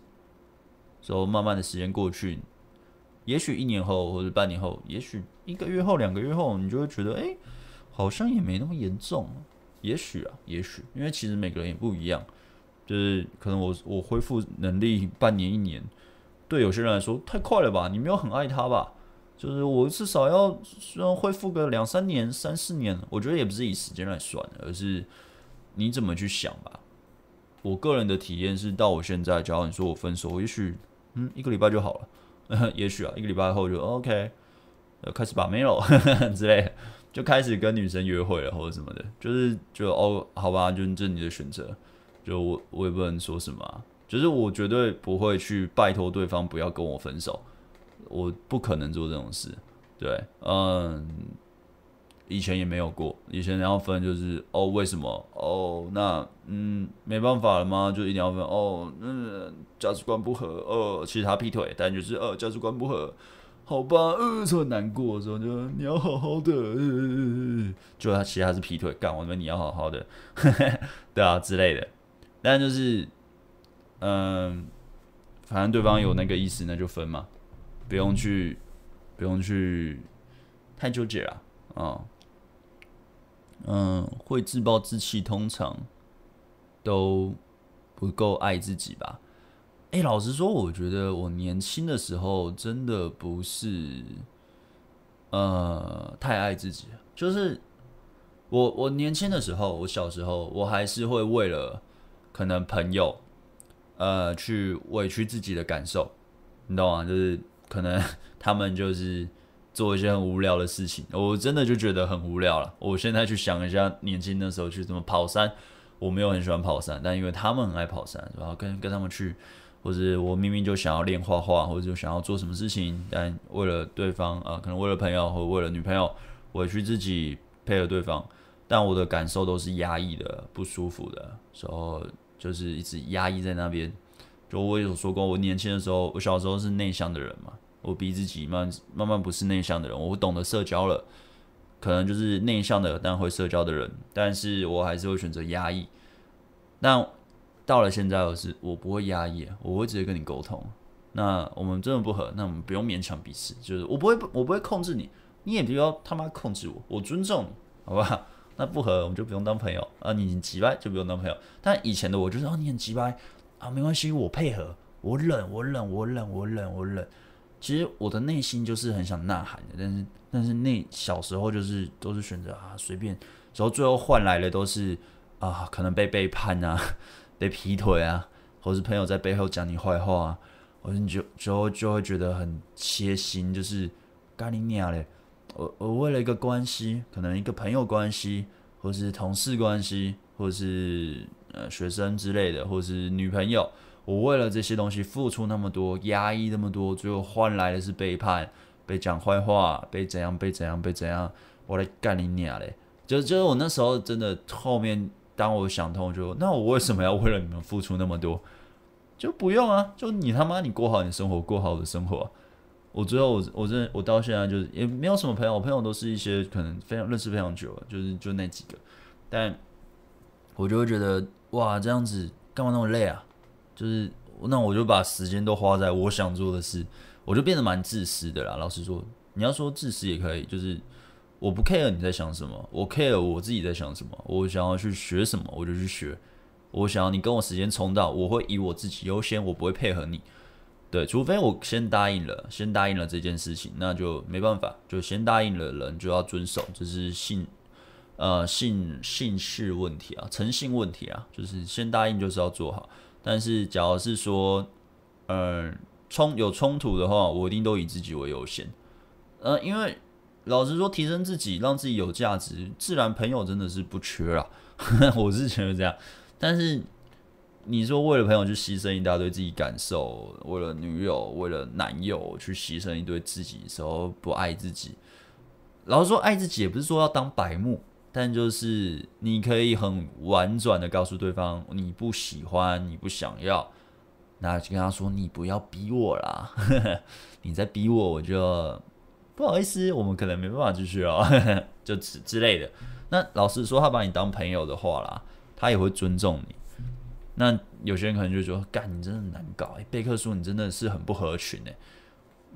所以慢慢的时间过去，也许一年后或者半年后，也许一个月后、两个月后，你就会觉得，哎，好像也没那么严重。也许啊，也许，因为其实每个人也不一样，就是可能我我恢复能力半年、一年，对有些人来说太快了吧？你没有很爱他吧？就是我至少要虽然恢复个两三年、三四年，我觉得也不是以时间来算，而是你怎么去想吧。我个人的体验是，到我现在，假如你说我分手，也许嗯一个礼拜就好了，也许啊一个礼拜后就 OK，呃开始把妹了 之类的，就开始跟女生约会了或者什么的，就是就哦好吧，就这你的选择，就我我也不能说什么，就是我绝对不会去拜托对方不要跟我分手，我不可能做这种事，对，嗯。以前也没有过，以前要分就是哦，为什么哦？那嗯，没办法了吗？就一定要分哦？嗯，价值观不合，哦，其实他劈腿，但就是呃，价值观不合，好吧，呃，很难过，说就你要好好的，呃，就他其实他是劈腿，干我们你要好好的，对啊之类的，但就是嗯，反正对方有那个意思，那就分嘛，不用去，不用去太纠结了啊。嗯，会自暴自弃，通常都不够爱自己吧？哎，老实说，我觉得我年轻的时候真的不是，呃，太爱自己。就是我我年轻的时候，我小时候，我还是会为了可能朋友，呃，去委屈自己的感受，你懂吗？就是可能 他们就是做一些很无聊的事情，我真的就觉得很无聊了。我现在去想一下，年轻的时候去怎么跑山，我没有很喜欢跑山，但因为他们很爱跑山，然后跟跟他们去。或者我明明就想要练画画，或者就想要做什么事情，但为了对方啊，可能为了朋友或为了女朋友，委屈自己配合对方，但我的感受都是压抑的、不舒服的，时候就是一直压抑在那边。就我有说过，我年轻的时候，我小时候是内向的人嘛，我逼自己慢慢慢不是内向的人，我懂得社交了，可能就是内向的但会社交的人，但是我还是会选择压抑。但到了现在，我是我不会压抑，我会直接跟你沟通。那我们真的不合，那我们不用勉强彼此。就是我不会，我不会控制你，你也不要他妈控制我，我尊重你，好不好？那不合，我们就不用当朋友啊。你很急掰，就不用当朋友。但以前的我就是哦，你很急掰啊，没关系，我配合，我忍，我忍，我忍，我忍，我忍。其实我的内心就是很想呐喊的，但是但是那小时候就是都是选择啊随便，然后最后换来的都是啊可能被背叛啊。被劈腿啊，或是朋友在背后讲你坏话啊，或者你就就就会觉得很切心，就是干你娘嘞！我我为了一个关系，可能一个朋友关系，或是同事关系，或是呃学生之类的，或是女朋友，我为了这些东西付出那么多，压抑那么多，最后换来的是背叛，被讲坏话，被怎样被怎样被怎样，我来干你娘嘞！就就是我那时候真的后面。当我想通就，那我为什么要为了你们付出那么多？就不用啊，就你他妈你过好你生活，过好我的生活。我最后我我真的我到现在就是也没有什么朋友，我朋友都是一些可能非常认识非常久了，就是就那几个。但我就会觉得哇，这样子干嘛那么累啊？就是那我就把时间都花在我想做的事，我就变得蛮自私的啦。老实说，你要说自私也可以，就是。我不 care 你在想什么，我 care 我自己在想什么。我想要去学什么，我就去学。我想要你跟我时间冲到，我会以我自己优先，我不会配合你。对，除非我先答应了，先答应了这件事情，那就没办法，就先答应了人就要遵守，这是信呃信信誓问题啊，诚信问题啊，就是先答应就是要做好。但是假如是说，呃冲有冲突的话，我一定都以自己为优先。呃，因为。老实说，提升自己，让自己有价值，自然朋友真的是不缺啦。我是觉得这样，但是你说为了朋友去牺牲一大堆自己感受，为了女友、为了男友去牺牲一堆自己的时候，不爱自己。老实说，爱自己也不是说要当白目，但就是你可以很婉转的告诉对方你不喜欢、你不想要，那就跟他说你不要逼我啦，你再逼我我就。不好意思，我们可能没办法继续哦，就之之类的。那老实说，他把你当朋友的话啦，他也会尊重你。那有些人可能就说：“干，你真的难搞。”贝克书，你真的是很不合群哎。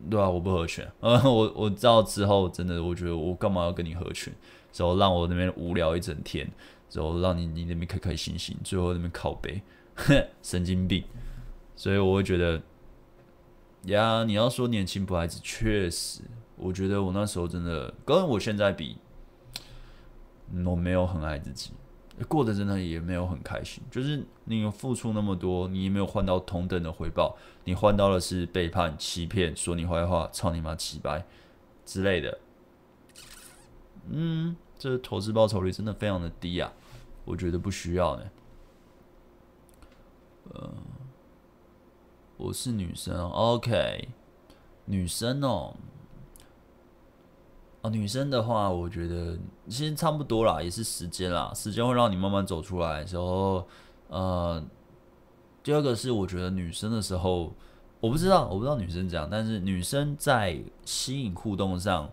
对啊，我不合群。呃，我我知道之后，真的，我觉得我干嘛要跟你合群？之后让我那边无聊一整天，之后让你你那边开开心心，最后那边靠北，神经病。所以我会觉得，呀，你要说年轻不爱子，确实。我觉得我那时候真的跟我现在比，我没有很爱自己，过得真的也没有很开心。就是你付出那么多，你也没有换到同等的回报，你换到的是背叛、欺骗、说你坏话、操你妈、起白之类的。嗯，这投资报酬率真的非常的低啊，我觉得不需要呢。呃，我是女生，OK，女生哦。哦，女生的话，我觉得其实差不多啦，也是时间啦，时间会让你慢慢走出来的时候，呃，第二个是我觉得女生的时候，我不知道，我不知道女生怎样，但是女生在吸引互动上，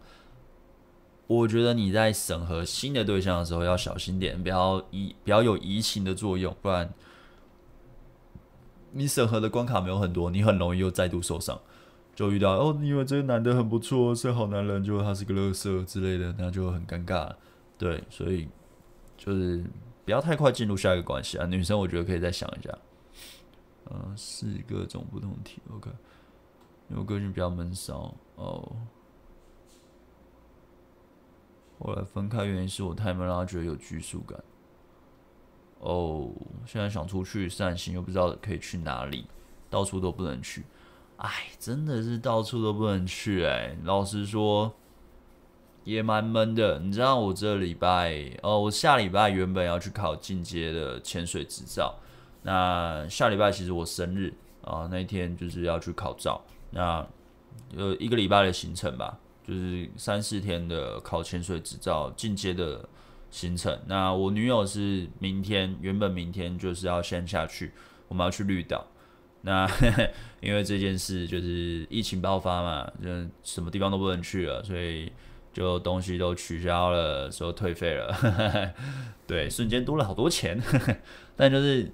我觉得你在审核新的对象的时候要小心点，不要移，不要有移情的作用，不然你审核的关卡没有很多，你很容易又再度受伤。就遇到哦，你以为这个男的很不错，是好男人，结果他是个垃圾之类的，那就很尴尬。对，所以就是不要太快进入下一个关系啊。女生我觉得可以再想一下。呃，是各种不同体。OK，因为我个性比较闷骚哦。后来分开原因是我太闷，让他觉得有拘束感。哦，现在想出去散心，又不知道可以去哪里，到处都不能去。哎，真的是到处都不能去哎。老实说，也蛮闷的。你知道我这礼拜哦，我下礼拜原本要去考进阶的潜水执照。那下礼拜其实我生日啊，那一天就是要去考照。那有一个礼拜的行程吧，就是三四天的考潜水执照进阶的行程。那我女友是明天，原本明天就是要先下去，我们要去绿岛。那 因为这件事就是疫情爆发嘛，就什么地方都不能去了，所以就东西都取消了，说退费了。对，瞬间多了好多钱，但就是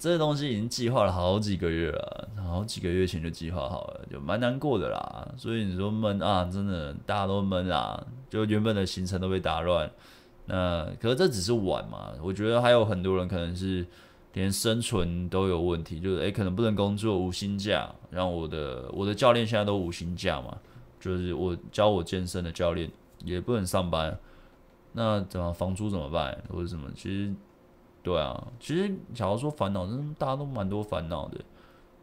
这东西已经计划了好几个月了，好几个月前就计划好了，就蛮难过的啦。所以你说闷啊，真的大家都闷啊，就原本的行程都被打乱。那可是这只是玩嘛，我觉得还有很多人可能是。连生存都有问题，就是诶、可能不能工作，无薪假。然后我的我的教练现在都无薪假嘛，就是我教我健身的教练也不能上班。那怎么房租怎么办，或者什么？其实，对啊，其实假如说烦恼，真的大家都蛮多烦恼的。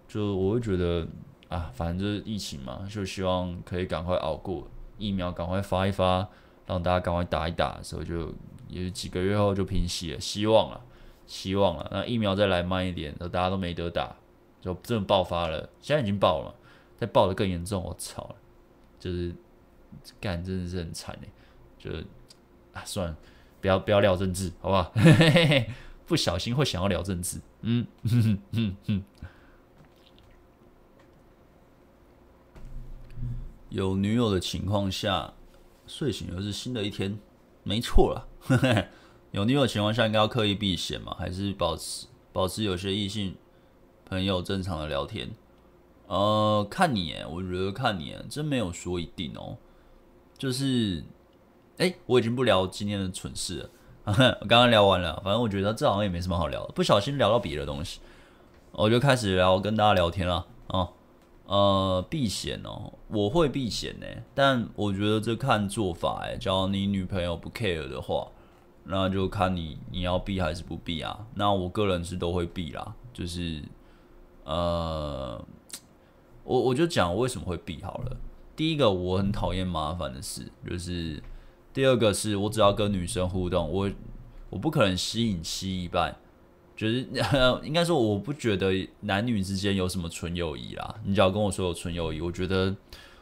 就我会觉得啊，反正就是疫情嘛，就希望可以赶快熬过，疫苗赶快发一发，让大家赶快打一打的时候，就也是几个月后就平息了，希望啊。希望了，那疫苗再来慢一点，大家都没得打，就真的爆发了。现在已经爆了，再爆得更严重，我操！就是干，真的是很惨哎。就啊，算了，不要不要聊政治，好不好？不小心会想要聊政治。嗯哼哼哼哼。有女友的情况下，睡醒又是新的一天，没错了。有女友的情况下，应该要刻意避嫌嘛？还是保持保持有些异性朋友正常的聊天？呃，看你，我觉得看你，真没有说一定哦。就是，哎、我已经不聊今天的蠢事了，我刚刚聊完了。反正我觉得这好像也没什么好聊的，不小心聊到别的东西，我就开始聊跟大家聊天了啊。呃，避嫌哦，我会避嫌呢，但我觉得这看做法哎。假如你女朋友不 care 的话。那就看你你要避还是不避啊？那我个人是都会避啦，就是呃，我我就讲为什么会避好了。第一个我很讨厌麻烦的事，就是第二个是我只要跟女生互动，我我不可能吸引七一半，就是 应该说我不觉得男女之间有什么纯友谊啦。你只要跟我说有纯友谊，我觉得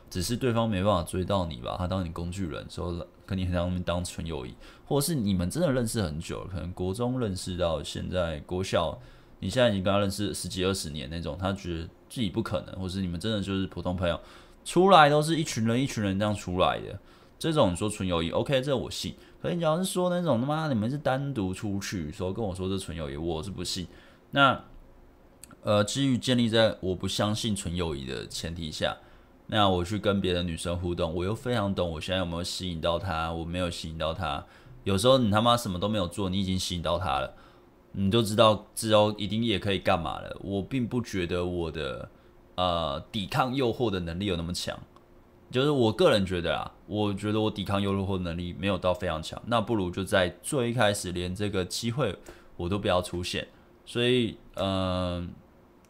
只是对方没办法追到你吧，他当你工具人说。跟你很想当纯友谊，或者是你们真的认识很久，可能国中认识到现在国小，你现在已经跟他认识十几二十年那种，他觉得自己不可能，或是你们真的就是普通朋友，出来都是一群人一群人这样出来的，这种说纯友谊，OK，这我信。可你要是说那种他妈你们是单独出去，说跟我说这纯友谊，我是不信。那呃，基于建立在我不相信纯友谊的前提下。那我去跟别的女生互动，我又非常懂我现在有没有吸引到她，我没有吸引到她。有时候你他妈什么都没有做，你已经吸引到她了，你就知道之后一定也可以干嘛了。我并不觉得我的呃抵抗诱惑的能力有那么强，就是我个人觉得啊，我觉得我抵抗诱惑能力没有到非常强。那不如就在最一开始连这个机会我都不要出现。所以嗯。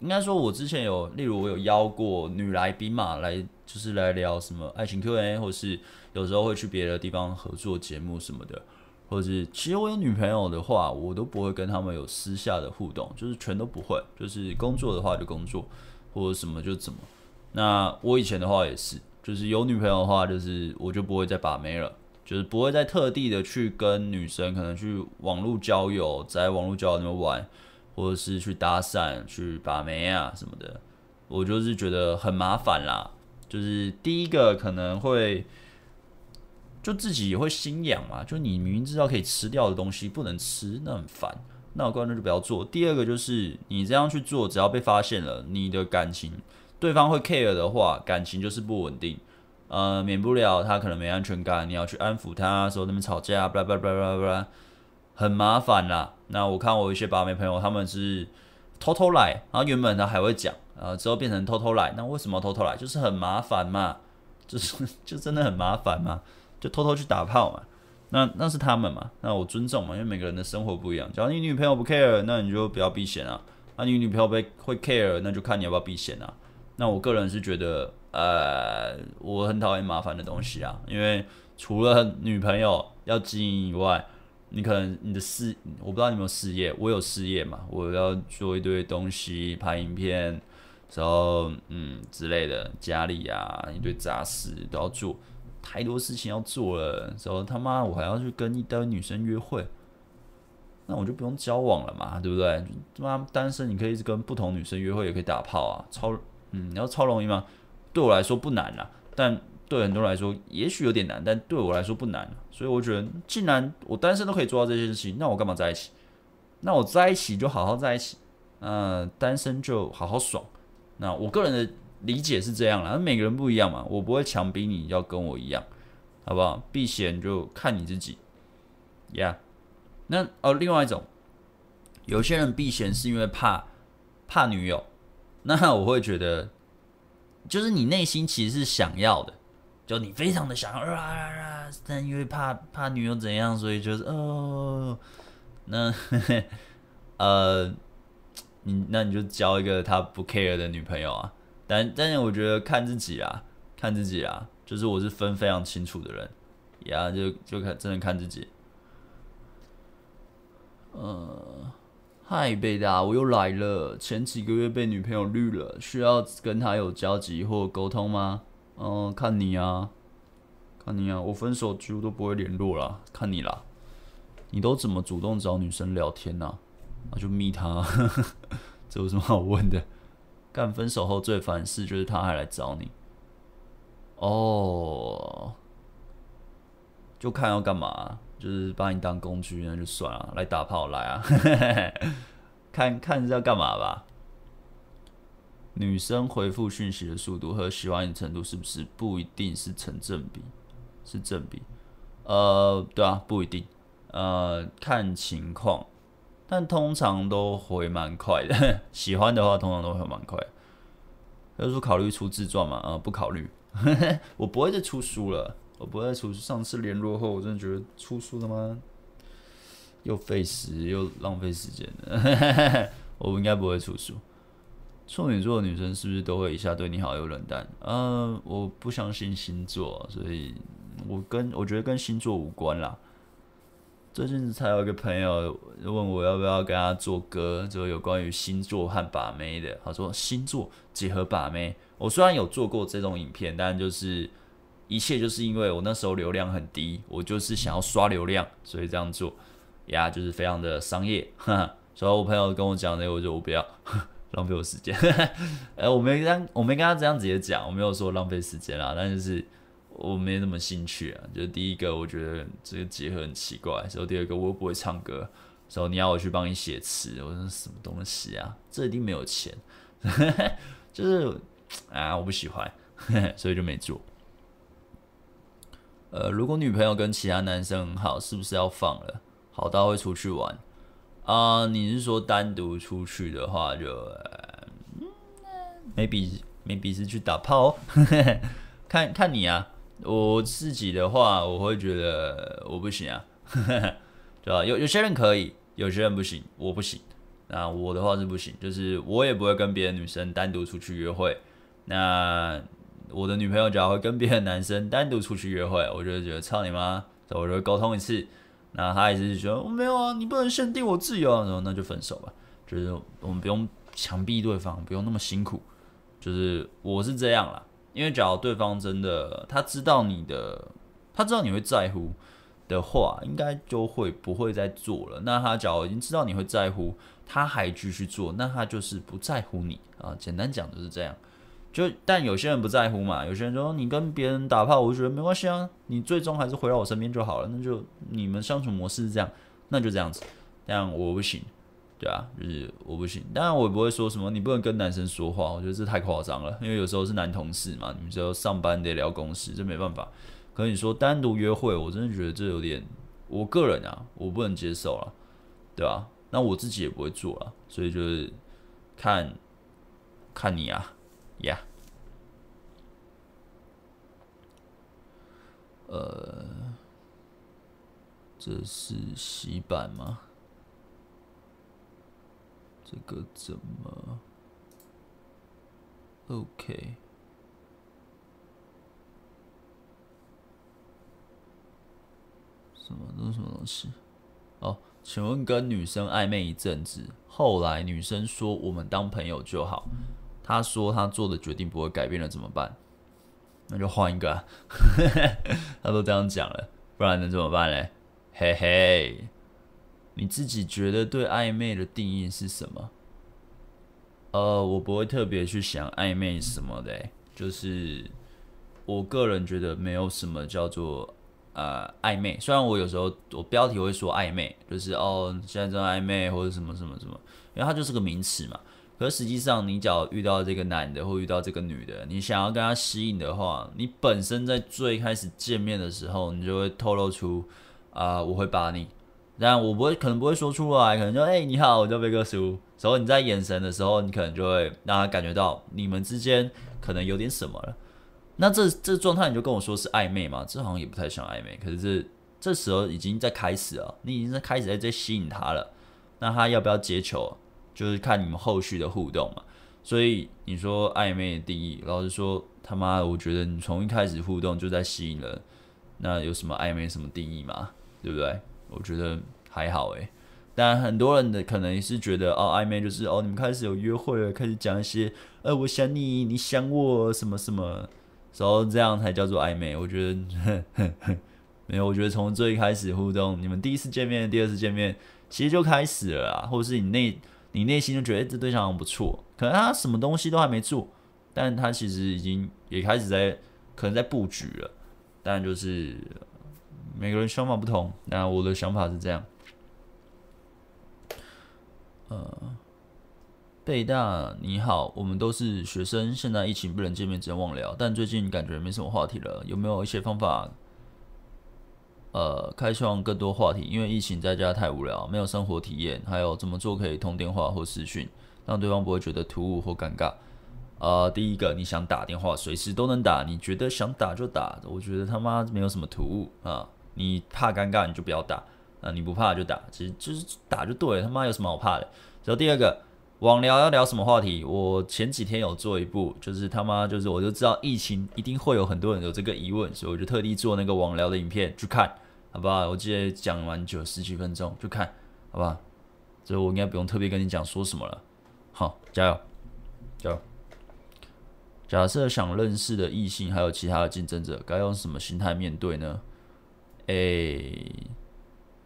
应该说，我之前有，例如我有邀过女来宾嘛，来就是来聊什么爱情 Q&A，或是有时候会去别的地方合作节目什么的，或是其实我有女朋友的话，我都不会跟他们有私下的互动，就是全都不会，就是工作的话就工作，或者什么就怎么。那我以前的话也是，就是有女朋友的话，就是我就不会再把妹了，就是不会再特地的去跟女生可能去网络交友，在网络交友那边玩。或者是去搭讪、去把妹啊什么的，我就是觉得很麻烦啦。就是第一个可能会，就自己也会心痒嘛。就你明明知道可以吃掉的东西不能吃，那很烦。那我观众就不要做。第二个就是你这样去做，只要被发现了，你的感情对方会 care 的话，感情就是不稳定。呃，免不了他可能没安全感，你要去安抚他，说他们吵架，巴拉巴拉巴拉巴拉。很麻烦啦。那我看我一些把妹朋友，他们是偷偷来，然后原本他还会讲，呃，之后变成偷偷来，那为什么偷偷来？就是很麻烦嘛，就是 就真的很麻烦嘛，就偷偷去打炮嘛。那那是他们嘛，那我尊重嘛，因为每个人的生活不一样。假如你女朋友不 care，那你就不要避嫌啊。那你女朋友被会 care，那就看你要不要避嫌啊。那我个人是觉得，呃，我很讨厌麻烦的东西啊，因为除了女朋友要经营以外，你可能你的事，我不知道你有没有事业，我有事业嘛，我要做一堆东西，拍影片，然后嗯之类的，家里啊一堆杂事都要做，太多事情要做了，然后他妈我还要去跟一堆女生约会，那我就不用交往了嘛，对不对？他妈单身你可以一直跟不同女生约会，也可以打炮啊，超。嗯，你要超容易吗？对我来说不难啦，但对很多人来说也许有点难，但对我来说不难。所以我觉得，既然我单身都可以做到这些事情，那我干嘛在一起？那我在一起就好好在一起，嗯、单身就好好爽。那我个人的理解是这样啦，每个人不一样嘛，我不会强逼你要跟我一样，好不好？避嫌就看你自己，呀、yeah。那哦，另外一种，有些人避嫌是因为怕怕女友。那我会觉得，就是你内心其实是想要的，就你非常的想要啊，但因为怕怕女友怎样，所以就是哦，那呵呵 呃，你那你就交一个他不 care 的女朋友啊。但但是我觉得看自己啊，看自己啊，就是我是分非常清楚的人，呀，就就看真的看自己，呃。嗨，贝达，我又来了。前几个月被女朋友绿了，需要跟她有交集或沟通吗？嗯，看你啊，看你啊，我分手几乎都不会联络了，看你啦。你都怎么主动找女生聊天呢？啊，就密她，这有什么好问的？干分手后最烦事就是她还来找你。哦，就看要干嘛。就是把你当工具，那就算了，来打炮来啊！看看是要干嘛吧？女生回复讯息的速度和喜欢你程度是不是不一定是成正比？是正比？呃，对啊，不一定。呃，看情况，但通常都回蛮快的。喜欢的话，通常都会蛮快。要说考虑出自传吗？呃，不考虑。我不会再出书了。我不会出上次联络后，我真的觉得出书他妈又费时又浪费时间的。我应该不会出书。处女座的女生是不是都会一下对你好又冷淡？嗯、呃，我不相信星座，所以我跟我觉得跟星座无关啦。最近才有一个朋友问我要不要跟他做歌，就有关于星座和把妹的。他说星座结合把妹。我虽然有做过这种影片，但就是。一切就是因为我那时候流量很低，我就是想要刷流量，所以这样做呀，就是非常的商业。哈哈所以，我朋友跟我讲的，我就我不要 浪费我时间。哎，我没跟我没跟他这样直接讲，我没有说浪费时间啦，但就是我没那么兴趣啊。就是第一个，我觉得这个结合很奇怪；然后第二个，我又不会唱歌，所以你要我去帮你写词，我说什么东西啊？这一定没有钱，就是啊，我不喜欢，所以就没做。呃，如果女朋友跟其他男生很好，是不是要放了？好到会出去玩啊、你是说单独出去的话就，就、嗯、maybe maybe 是去打炮？看看你啊，我自己的话，我会觉得我不行啊，对吧？有有些人可以，有些人不行，我不行。那我的话是不行，就是我也不会跟别的女生单独出去约会。那。我的女朋友只要会跟别的男生单独出去约会，我就觉得操你妈，我就会沟通一次。那他也是说我没有啊，你不能限定我自由啊，然后那就分手吧。就是我们不用强逼对方，不用那么辛苦。就是我是这样啦，因为假如对方真的他知道你的，他知道你会在乎的话，应该就会不会再做了。那他假如已经知道你会在乎，他还继续做，那他就是不在乎你啊。简单讲就是这样。就但有些人不在乎嘛，有些人说你跟别人打炮，我就觉得没关系啊，你最终还是回到我身边就好了，那就你们相处模式是这样，那就这样子。但我不行，对啊，就是我不行。当然我也不会说什么你不能跟男生说话，我觉得这太夸张了，因为有时候是男同事嘛，你们就上班得聊公事，这没办法。可是你说单独约会，我真的觉得这有点，我个人啊，我不能接受了，对吧？那我自己也不会做了，所以就是看看你啊，yeah，呃，这是洗版吗？这个怎么？OK。什么？这是什么东西？哦，请问跟女生暧昧一阵子，后来女生说我们当朋友就好，他说他做的决定不会改变了，怎么办？那就换一个啊。她都这样讲了，不然能怎么办嘞？嘿嘿，你自己觉得对暧昧的定义是什么？呃，我不会特别去想暧昧什么的，就是我个人觉得没有什么叫做。呃，暧昧。虽然我有时候我标题会说暧昧，就是哦，现在正暧昧或者什么什么什么，因为它就是个名词嘛。可实际上，你只要遇到这个男的或遇到这个女的，你想要跟他吸引的话，你本身在最开始见面的时候，你就会透露出啊、我会把你，但我不会，可能不会说出来，可能就哎、你好，我叫贝克叔。然后你在眼神的时候，你可能就会让他感觉到你们之间可能有点什么了。那这这状态你就跟我说是暧昧嘛？这好像也不太像暧昧。可是这时候已经在开始了，你已经在开始在在吸引他了。那他要不要接球，就是看你们后续的互动嘛。所以你说暧昧的定义，老实说他妈的，我觉得你从一开始互动就在吸引人，那有什么暧昧什么定义嘛？对不对？我觉得还好诶。但很多人的可能也是觉得哦，暧昧就是哦，你们开始有约会了，开始讲一些呃，我想你，你想我什么什么。然后这样才叫做暧昧，我觉得呵呵 没有。我觉得从最开始互动，你们第一次见面、第二次见面，其实就开始了啊，或者是你那你内心就觉得这对象很不错，可能他什么东西都还没做，但他其实已经也开始在可能在布局了。但就是每个人想法不同，那我的想法是这样，呃。贝大你好，我们都是学生，现在疫情不能见面，只能网聊。但最近感觉没什么话题了，有没有一些方法，呃，开创更多话题？因为疫情在家太无聊，没有生活体验。还有怎么做可以通电话或视讯，让对方不会觉得突兀或尴尬？呃，第一个，你想打电话，随时都能打，你觉得想打就打。我觉得他妈没有什么突兀啊，你怕尴尬你就不要打，啊，你不怕就打，其实就是打就对了，他妈有什么好怕的？然后第二个。网聊要聊什么话题？我前几天有做一部，就是他妈就是我就知道疫情一定会有很多人有这个疑问，所以我就特地做那个网聊的影片去看，好不好？我记得讲完就十几分钟就看，好不好？这我应该不用特别跟你讲说什么了。好，加油，加油！假设想认识的异性还有其他的竞争者，该用什么心态面对呢？诶、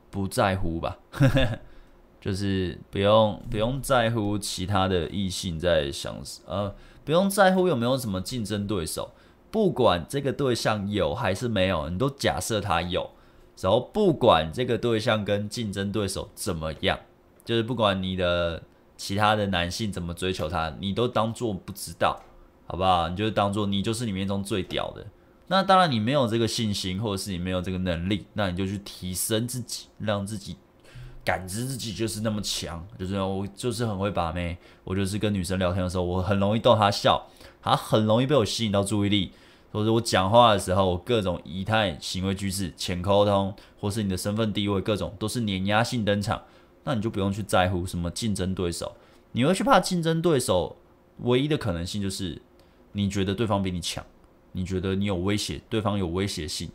不在乎吧。就是不用不用在乎其他的异性在想，呃，不用在乎有没有什么竞争对手，不管这个对象有还是没有，你都假设他有，然后不管这个对象跟竞争对手怎么样，就是不管你的其他的男性怎么追求他，你都当做不知道，好不好？你就当做你就是里面中最屌的。那当然你没有这个信心，或者是你没有这个能力，那你就去提升自己，让自己。感知自己就是那么强，就是我就是很会把妹，我就是跟女生聊天的时候，我很容易逗她笑，她很容易被我吸引到注意力，或者我讲话的时候，各种仪态、行为举止、浅沟通，或是你的身份地位，各种都是碾压性登场，那你就不用去在乎什么竞争对手，你会去怕竞争对手，唯一的可能性就是你觉得对方比你强，你觉得你有威胁，对方有威胁性，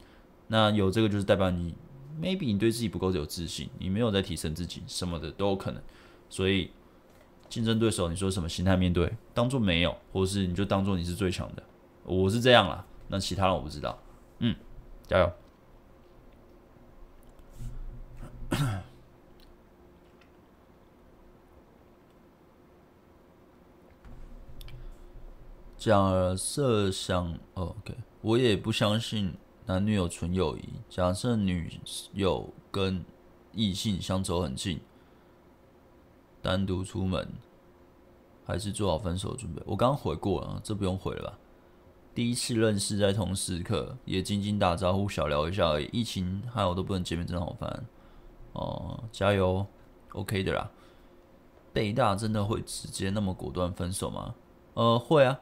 那有这个就是代表你。maybe 你对自己不够有自信，你没有在提升自己，什么的都有可能。所以竞争对手，你说什么心态面对？当做没有，或是你就当做你是最强的。我是这样啦，那其他人我不知道。嗯，加油。假设想，OK，我也不相信。男女有纯友谊，假设女友跟异性相走很近，单独出门，还是做好分手准备？我刚回过了，这不用回了吧？第一次认识在同时刻，也仅仅打招呼小聊一下而已。疫情害我都不能见面，真的好烦。哦，加油，OK 的啦。北大真的会直接那么果断分手吗？呃，会啊，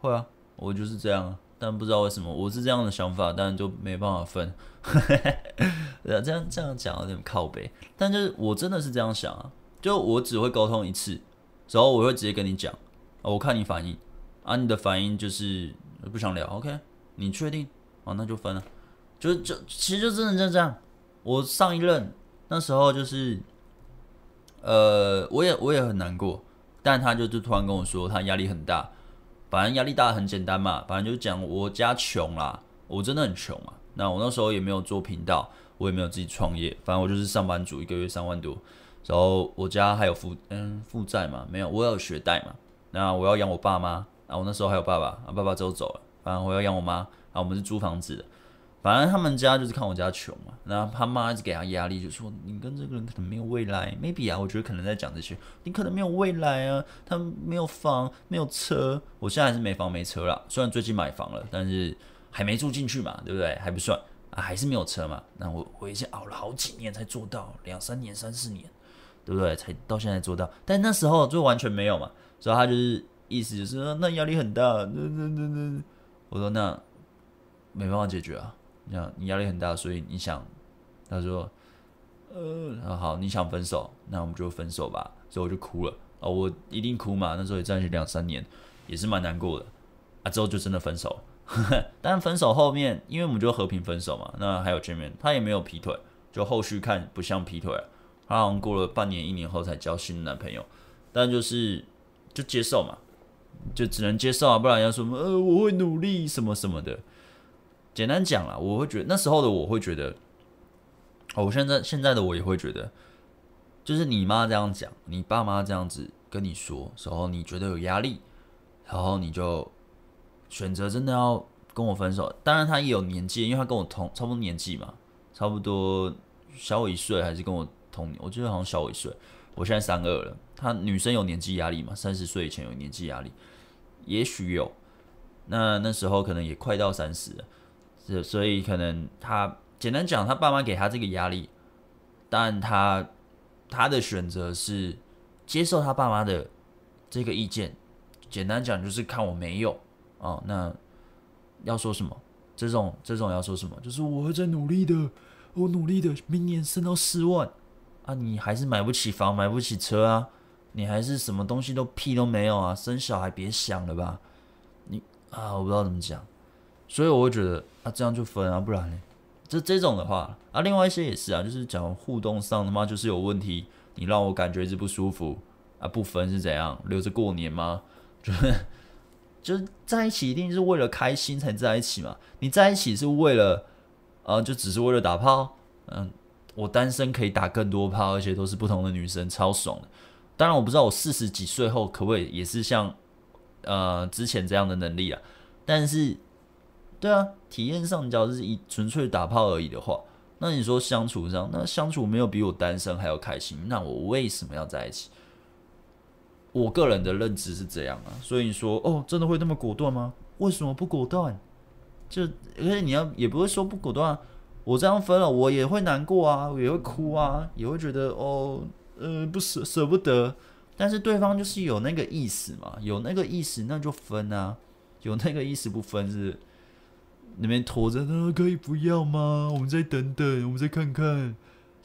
会啊，我就是这样啊。但不知道为什么我是这样的想法，但就没办法分。这样这样讲有点靠北，但就是我真的是这样想啊，就我只会沟通一次，然后我会直接跟你讲，我看你反应啊，你的反应就是不想聊，OK，你确定？好，那就分了。就就其实就真的就这样。我上一任那时候就是。呃，我也我也很难过，但他就是突然跟我说，他压力很大。反正压力大很简单嘛，反正就讲我家穷啦，我真的很穷啊。那我那时候也没有做频道，我也没有自己创业，反正我就是上班族，一个月三万多。然后我家还有负嗯负债嘛，没有，我有学贷嘛。那我要养我爸妈，然后我那时候还有爸爸，啊爸爸之后走了，反正我要养我妈，啊我们是租房子的。反正他们家就是看我家穷嘛，然后他妈一直给他压力，就说你跟这个人可能没有未来，maybe 啊，我觉得可能在讲这些，你可能没有未来啊，他没有房，没有车，我现在还是没房没车啦，虽然最近买房了，但是还没住进去嘛，对不对？还不算啊，还是没有车嘛，那我我已经熬了好几年才做到，两三年、三四年，对不对？才到现在做到，但那时候就完全没有嘛，所以他就是意思就是说那压力很大，那那那那，我说那没办法解决啊。你想你压力很大，所以你想，他说，呃，好，你想分手，那我们就分手吧。所以我就哭了啊，我一定哭嘛。那时候也在一起两三年，也是蛮难过的啊。之后就真的分手，但分手后面，因为我们就和平分手嘛。那还有见面，他也没有劈腿，就后续看不像劈腿。他好像过了半年一年后才交新的男朋友，但就是就接受嘛，就只能接受啊，不然要说什么呃，我会努力什么什么的。简单讲啦，我会觉得那时候的我会觉得，哦，我现在现在的我也会觉得，就是你妈这样讲，你爸妈这样子跟你说，时候你觉得有压力，然后你就选择真的要跟我分手。当然他也有年纪，因为他跟我同差不多年纪嘛，差不多小我一岁，还是跟我同年，我记得好像小我一岁。我现在三二了，他女生有年纪压力嘛？三十岁以前有年纪压力，也许有。那那时候可能也快到三十了。所以可能他简单讲，他爸妈给他这个压力，但他他的选择是接受他爸妈的这个意见。简单讲就是看我没有哦，那要说什么？这种这种要说什么？就是我会在努力的，我努力的，明年升到四万啊，你还是买不起房，买不起车啊，你还是什么东西都屁都没有啊，生小孩别想了吧，你啊，我不知道怎么讲。所以我会觉得啊，这样就分啊，不然呢？这这种的话啊，另外一些也是啊，就是讲互动上的嘛，就是有问题，你让我感觉一直不舒服啊，不分是怎样？留着过年吗？就是就是在一起一定是为了开心才在一起嘛？你在一起是为了啊，就只是为了打炮？嗯，我单身可以打更多炮，而且都是不同的女生，超爽的。当然我不知道我四十几岁后可不可以也是像呃之前这样的能力啊，但是。对啊，体验上，你只要是以纯粹打炮而已的话，那你说相处上，那相处没有比我单身还要开心，那我为什么要在一起？我个人的认知是这样啊，所以你说哦，真的会那么果断吗？为什么不果断？就而且你要也不会说不果断，我这样分了，我也会难过啊，也会哭啊，也会觉得哦，呃，不舍舍不得，但是对方就是有那个意思嘛，有那个意思那就分啊，有那个意思不分是。那边拖着呢，可以不要吗？我们再等等，我们再看看。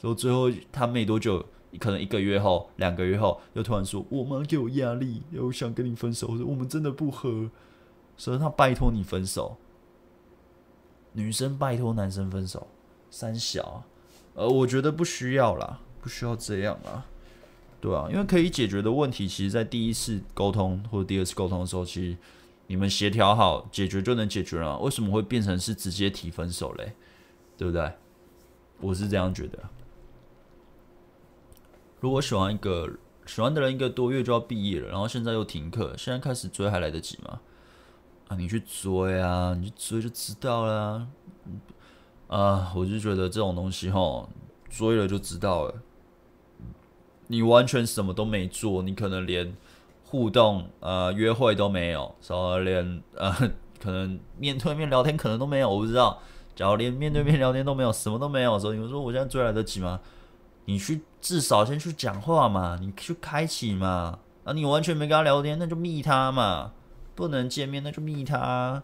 然后最后他没多久，可能一个月后、两个月后，又突然说：“我妈给我压力，又想跟你分手。”我说：“我们真的不合。”所以他拜托你分手。女生拜托男生分手，三小。呃，我觉得不需要啦，不需要这样啦。对啊，因为可以解决的问题，其实在第一次沟通或者第二次沟通的时候，其实。你们协调好，解决就能解决了。为什么会变成是直接提分手嘞？对不对？我是这样觉得。如果喜欢一个喜欢的人，一个多月就要毕业了，然后现在又停课，现在开始追还来得及吗？啊，你去追啊，你去追就知道了。啊，啊我就觉得这种东西齁，追了就知道了。你完全什么都没做，你可能连。互动呃约会都没有，然后连呃可能面对面聊天可能都没有，我不知道。假如连面对面聊天都没有，什么都没有的时候，你们说我现在追来得及吗？你去至少先去讲话嘛，你去开启嘛。啊，你完全没跟他聊天，那就密他嘛。不能见面，那就密他，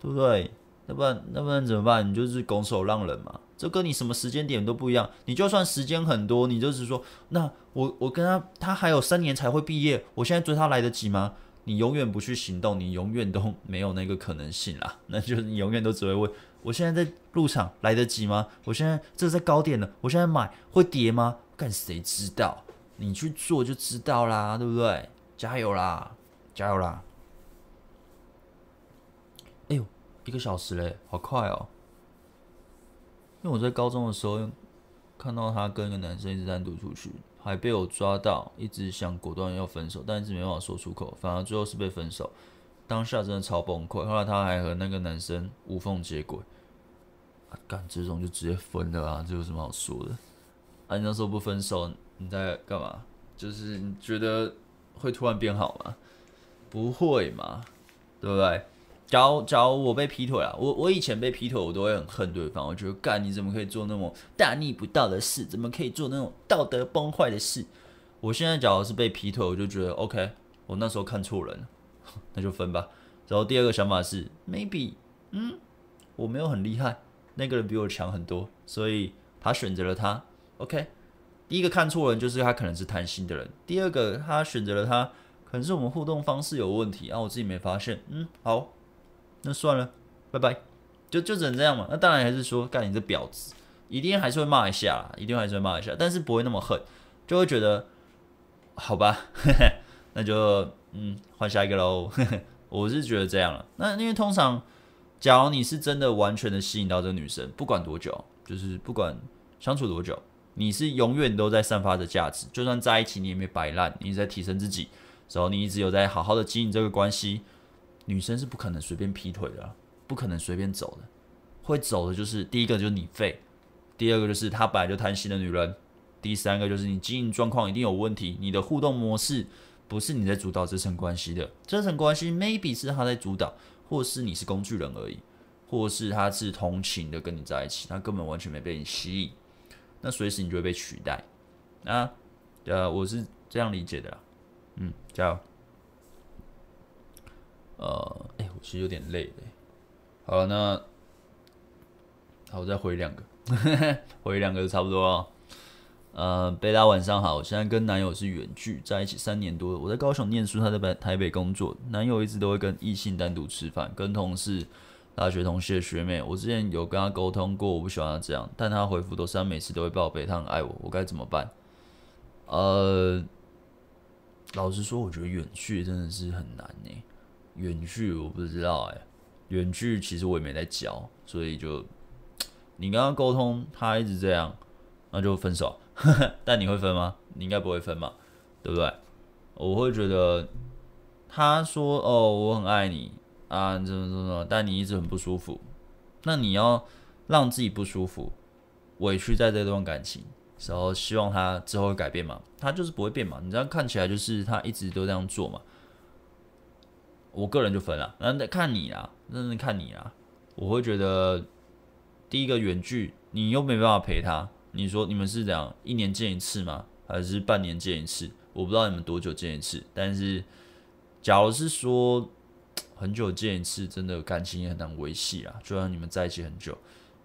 对不对？那不然，那不然怎么办？你就是拱手让人嘛。这跟你什么时间点都不一样。你就算时间很多，你就是说，那我我跟他，他还有三年才会毕业，我现在追他来得及吗？你永远不去行动，你永远都没有那个可能性啦。那就是你永远都只会问：我现在在入场来得及吗？我现在这在高点了，我现在买会跌吗？干谁知道？你去做就知道啦，对不对？加油啦，加油啦！哎呦，一个小时嘞，好快哦！因为我在高中的时候看到他跟一个男生一直单独出去。还被我抓到，一直想果断要分手，但一直没办法说出口，反而最后是被分手。当下真的超崩溃。后来他还和那个男生无缝接轨，啊，干这种就直接分了啊，这有什么好说的？啊，你那时候不分手，你在干嘛？就是你觉得会突然变好吗？不会嘛，对不对？假如假如我被劈腿啊，我我以前被劈腿，我都会很恨对方。我觉得干你怎么可以做那么大逆不道的事？怎么可以做那种道德崩坏的事？我现在假如是被劈腿，我就觉得 OK，我那时候看错人了，那就分吧。然后第二个想法是 maybe，嗯，我没有很厉害，那个人比我强很多，所以他选择了他。OK，第一个看错人就是他可能是贪心的人，第二个他选择了他，可能是我们互动方式有问题啊，我自己没发现。嗯，好。那算了，拜拜，就就只能这样嘛。那当然还是说，干你这婊子，一定还是会骂一下，一定还是会骂一下，但是不会那么恨，就会觉得，好吧，那就嗯换下一个喽。我是觉得这样了。那因为通常，假如你是真的完全的吸引到这个女生，不管多久，就是不管相处多久，你是永远都在散发着价值，就算在一起你也没摆烂，你在提升自己，然后你一直有在好好的经营这个关系。女生是不可能随便劈腿的，不可能随便走的。会走的就是第一个就是你废，第二个就是她本来就贪心的女人，第三个就是你经营状况一定有问题，你的互动模式不是你在主导这层关系的，这层关系 maybe 是她在主导，或是你是工具人而已，或是她是同情的跟你在一起，她根本完全没被你吸引，那随时你就会被取代。啊，呃，我是这样理解的，嗯，加油。呃，哎、我其实有点累嘞。好了，那好，我再回两个，回两个就差不多了。呃，贝拉晚上好，我现在跟男友是远距，在一起三年多。我在高雄念书，他在北台北工作。男友一直都会跟异性单独吃饭，跟同事、大学同学学妹。我之前有跟他沟通过，我不喜欢他这样，但他回复都是他每次都会报备，他很爱我，我该怎么办？呃，老实说，我觉得远距真的是很难呢。远距我不知道哎、远距其实我也没在教，所以就 你跟他沟通，他一直这样，那就分手。但你会分吗？你应该不会分嘛，对不对？我会觉得他说哦，我很爱你啊，怎么怎么怎么，但你一直很不舒服，那你要让自己不舒服，委屈在这段感情，然后希望他之后会改变嘛？他就是不会变嘛？你这样看起来就是他一直都这样做嘛？我个人就分了，那得看你啦，那那看你啦。我会觉得，第一个远距，你又没办法陪他。你说你们是怎样，一年见一次吗？还是半年见一次？我不知道你们多久见一次。但是，假如是说很久见一次，真的感情也很难维系啊。就算你们在一起很久，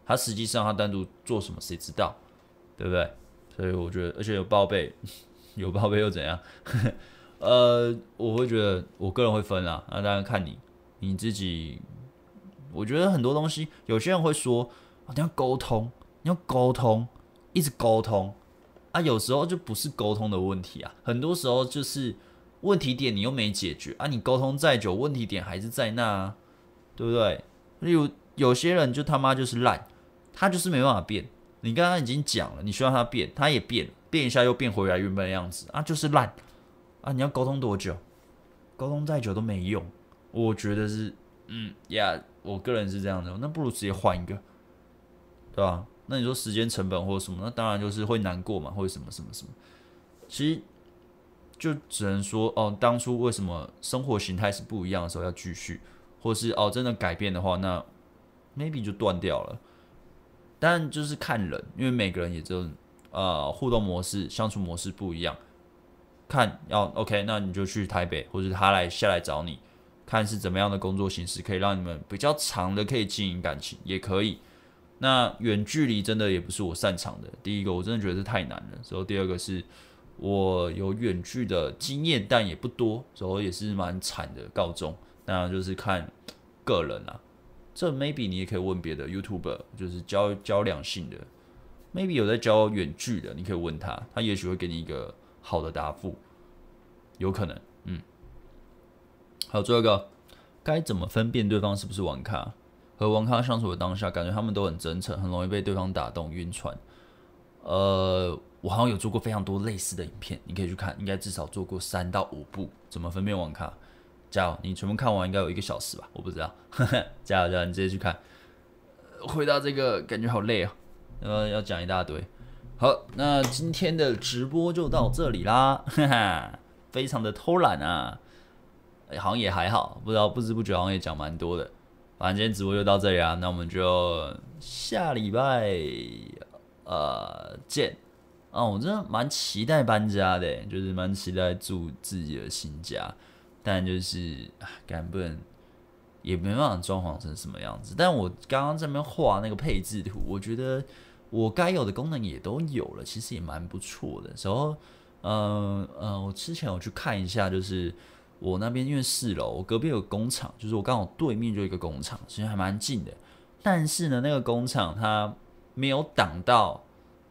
他实际上他单独做什么，谁知道？对不对？所以我觉得，而且有报备，有报备又怎样？呃，我会觉得我个人会分啊，那当然看你你自己。我觉得很多东西，有些人会说啊，你要沟通，你要沟通，一直沟通啊，有时候就不是沟通的问题啊，很多时候就是问题点你又没解决啊，你沟通再久，问题点还是在那啊，对不对？有有些人就他妈就是烂，他就是没办法变。你刚刚已经讲了，你需要他变，他也变，变一下又变回来原本的样子啊，就是烂。啊！你要沟通多久？沟通再久都没用。我觉得是，嗯呀，我个人是这样的。那不如直接换一个，对吧？那你说时间成本或者什么？那当然就是会难过嘛，或者什么什么什么。其实就只能说，哦，当初为什么生活形态是不一样的时候要继续，或是哦真的改变的话，那 maybe 就断掉了。但就是看人，因为每个人也就呃互动模式、相处模式不一样。看要 OK，那你就去台北，或者他来下来找你，看是怎么样的工作形式可以让你们比较长的可以经营感情，也可以。那远距离真的也不是我擅长的。第一个，我真的觉得是太难了。然后第二个是我有远距的经验，但也不多，然后也是蛮惨的告终。那就是看个人啦。这 maybe 你也可以问别的 YouTuber，就是教教两性的，maybe 有在教远距的，你可以问他，他也许会给你一个。好的答复，有可能，嗯。还有最后一个，该怎么分辨对方是不是网咖？和网咖相处的当下，感觉他们都很真诚，很容易被对方打动、晕船。呃，我好像有做过非常多类似的影片，你可以去看，应该至少做过三到五部。怎么分辨网咖？加油，你全部看完应该有一个小时吧？我不知道，加油加油，你直接去看。回答这个感觉好累啊，呃，要讲一大堆。好，那今天的直播就到这里啦，哈哈，非常的偷懒啊，好像也还好，不知道不知不觉好像也讲蛮多的，反正今天直播就到这里啊，那我们就下礼拜呃见。啊，我真的蛮期待搬家的，就是蛮期待住自己的新家，但就是敢不能也没办法装潢成什么样子，但我刚刚这边画那个配置图，我觉得。我该有的功能也都有了，其实也蛮不错的。然后，嗯嗯，我之前有去看一下，就是我那边因为四楼，我隔壁有工厂，就是我刚好对面就一个工厂，其实还蛮近的。但是呢，那个工厂它没有挡到，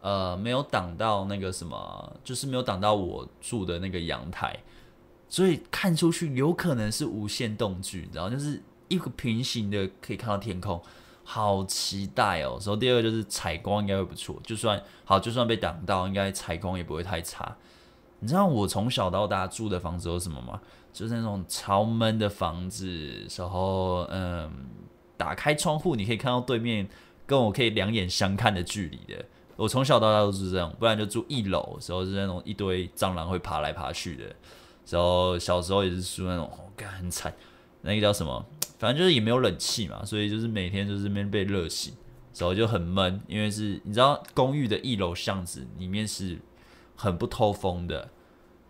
呃，没有挡到那个什么，就是没有挡到我住的那个阳台，所以看出去有可能是无限动距，然后就是一个平行的可以看到天空。好期待哦！然后第二个就是采光应该会不错，就算好，就算被挡到，应该采光也不会太差。你知道我从小到大住的房子有什么吗？就是那种超闷的房子，然后嗯，打开窗户你可以看到对面，跟我可以两眼相看的距离的。我从小到大都是这样，不然就住一楼，时候是那种一堆蟑螂会爬来爬去的。然后小时候也是住那种，哦，干很惨，那个叫什么？反正就是也没有冷气嘛，所以就是每天就是边被热醒，然后就很闷，因为是你知道公寓的一楼巷子里面是很不透风的，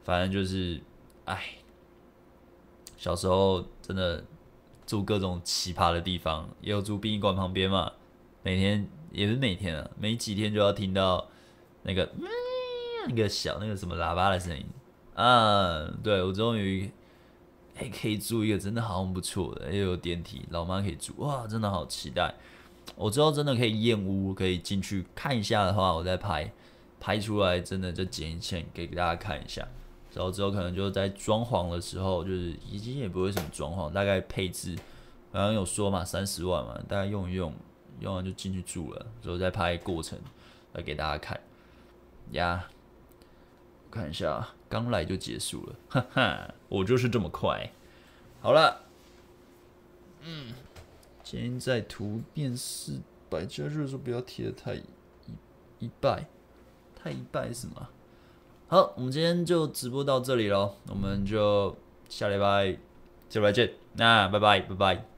反正就是，哎，小时候真的住各种奇葩的地方，也有住殡仪馆旁边嘛，每天也是每天啊，没几天就要听到那个那个小那个什么喇叭的声音啊，对，我终于。还可以住一个真的好像不错的，又有电梯，老妈可以住，哇，真的好期待！我之后真的可以验屋，可以进去看一下的话，我再拍，拍出来真的就剪一剪给大家看一下。然后之后可能就在装潢的时候，就是已经也不会什么装潢，大概配置好像有说嘛，三十万嘛，大概用一用，用完就进去住了，之后再拍过程来给大家看。呀，看一下。刚来就结束了，哈哈，我就是这么快。好了，嗯，今天在图辨识百家热说不要贴的太一一拜，太一拜是吗？好，我们今天就直播到这里喽，我们就下礼拜，下礼拜见，那拜拜，拜拜。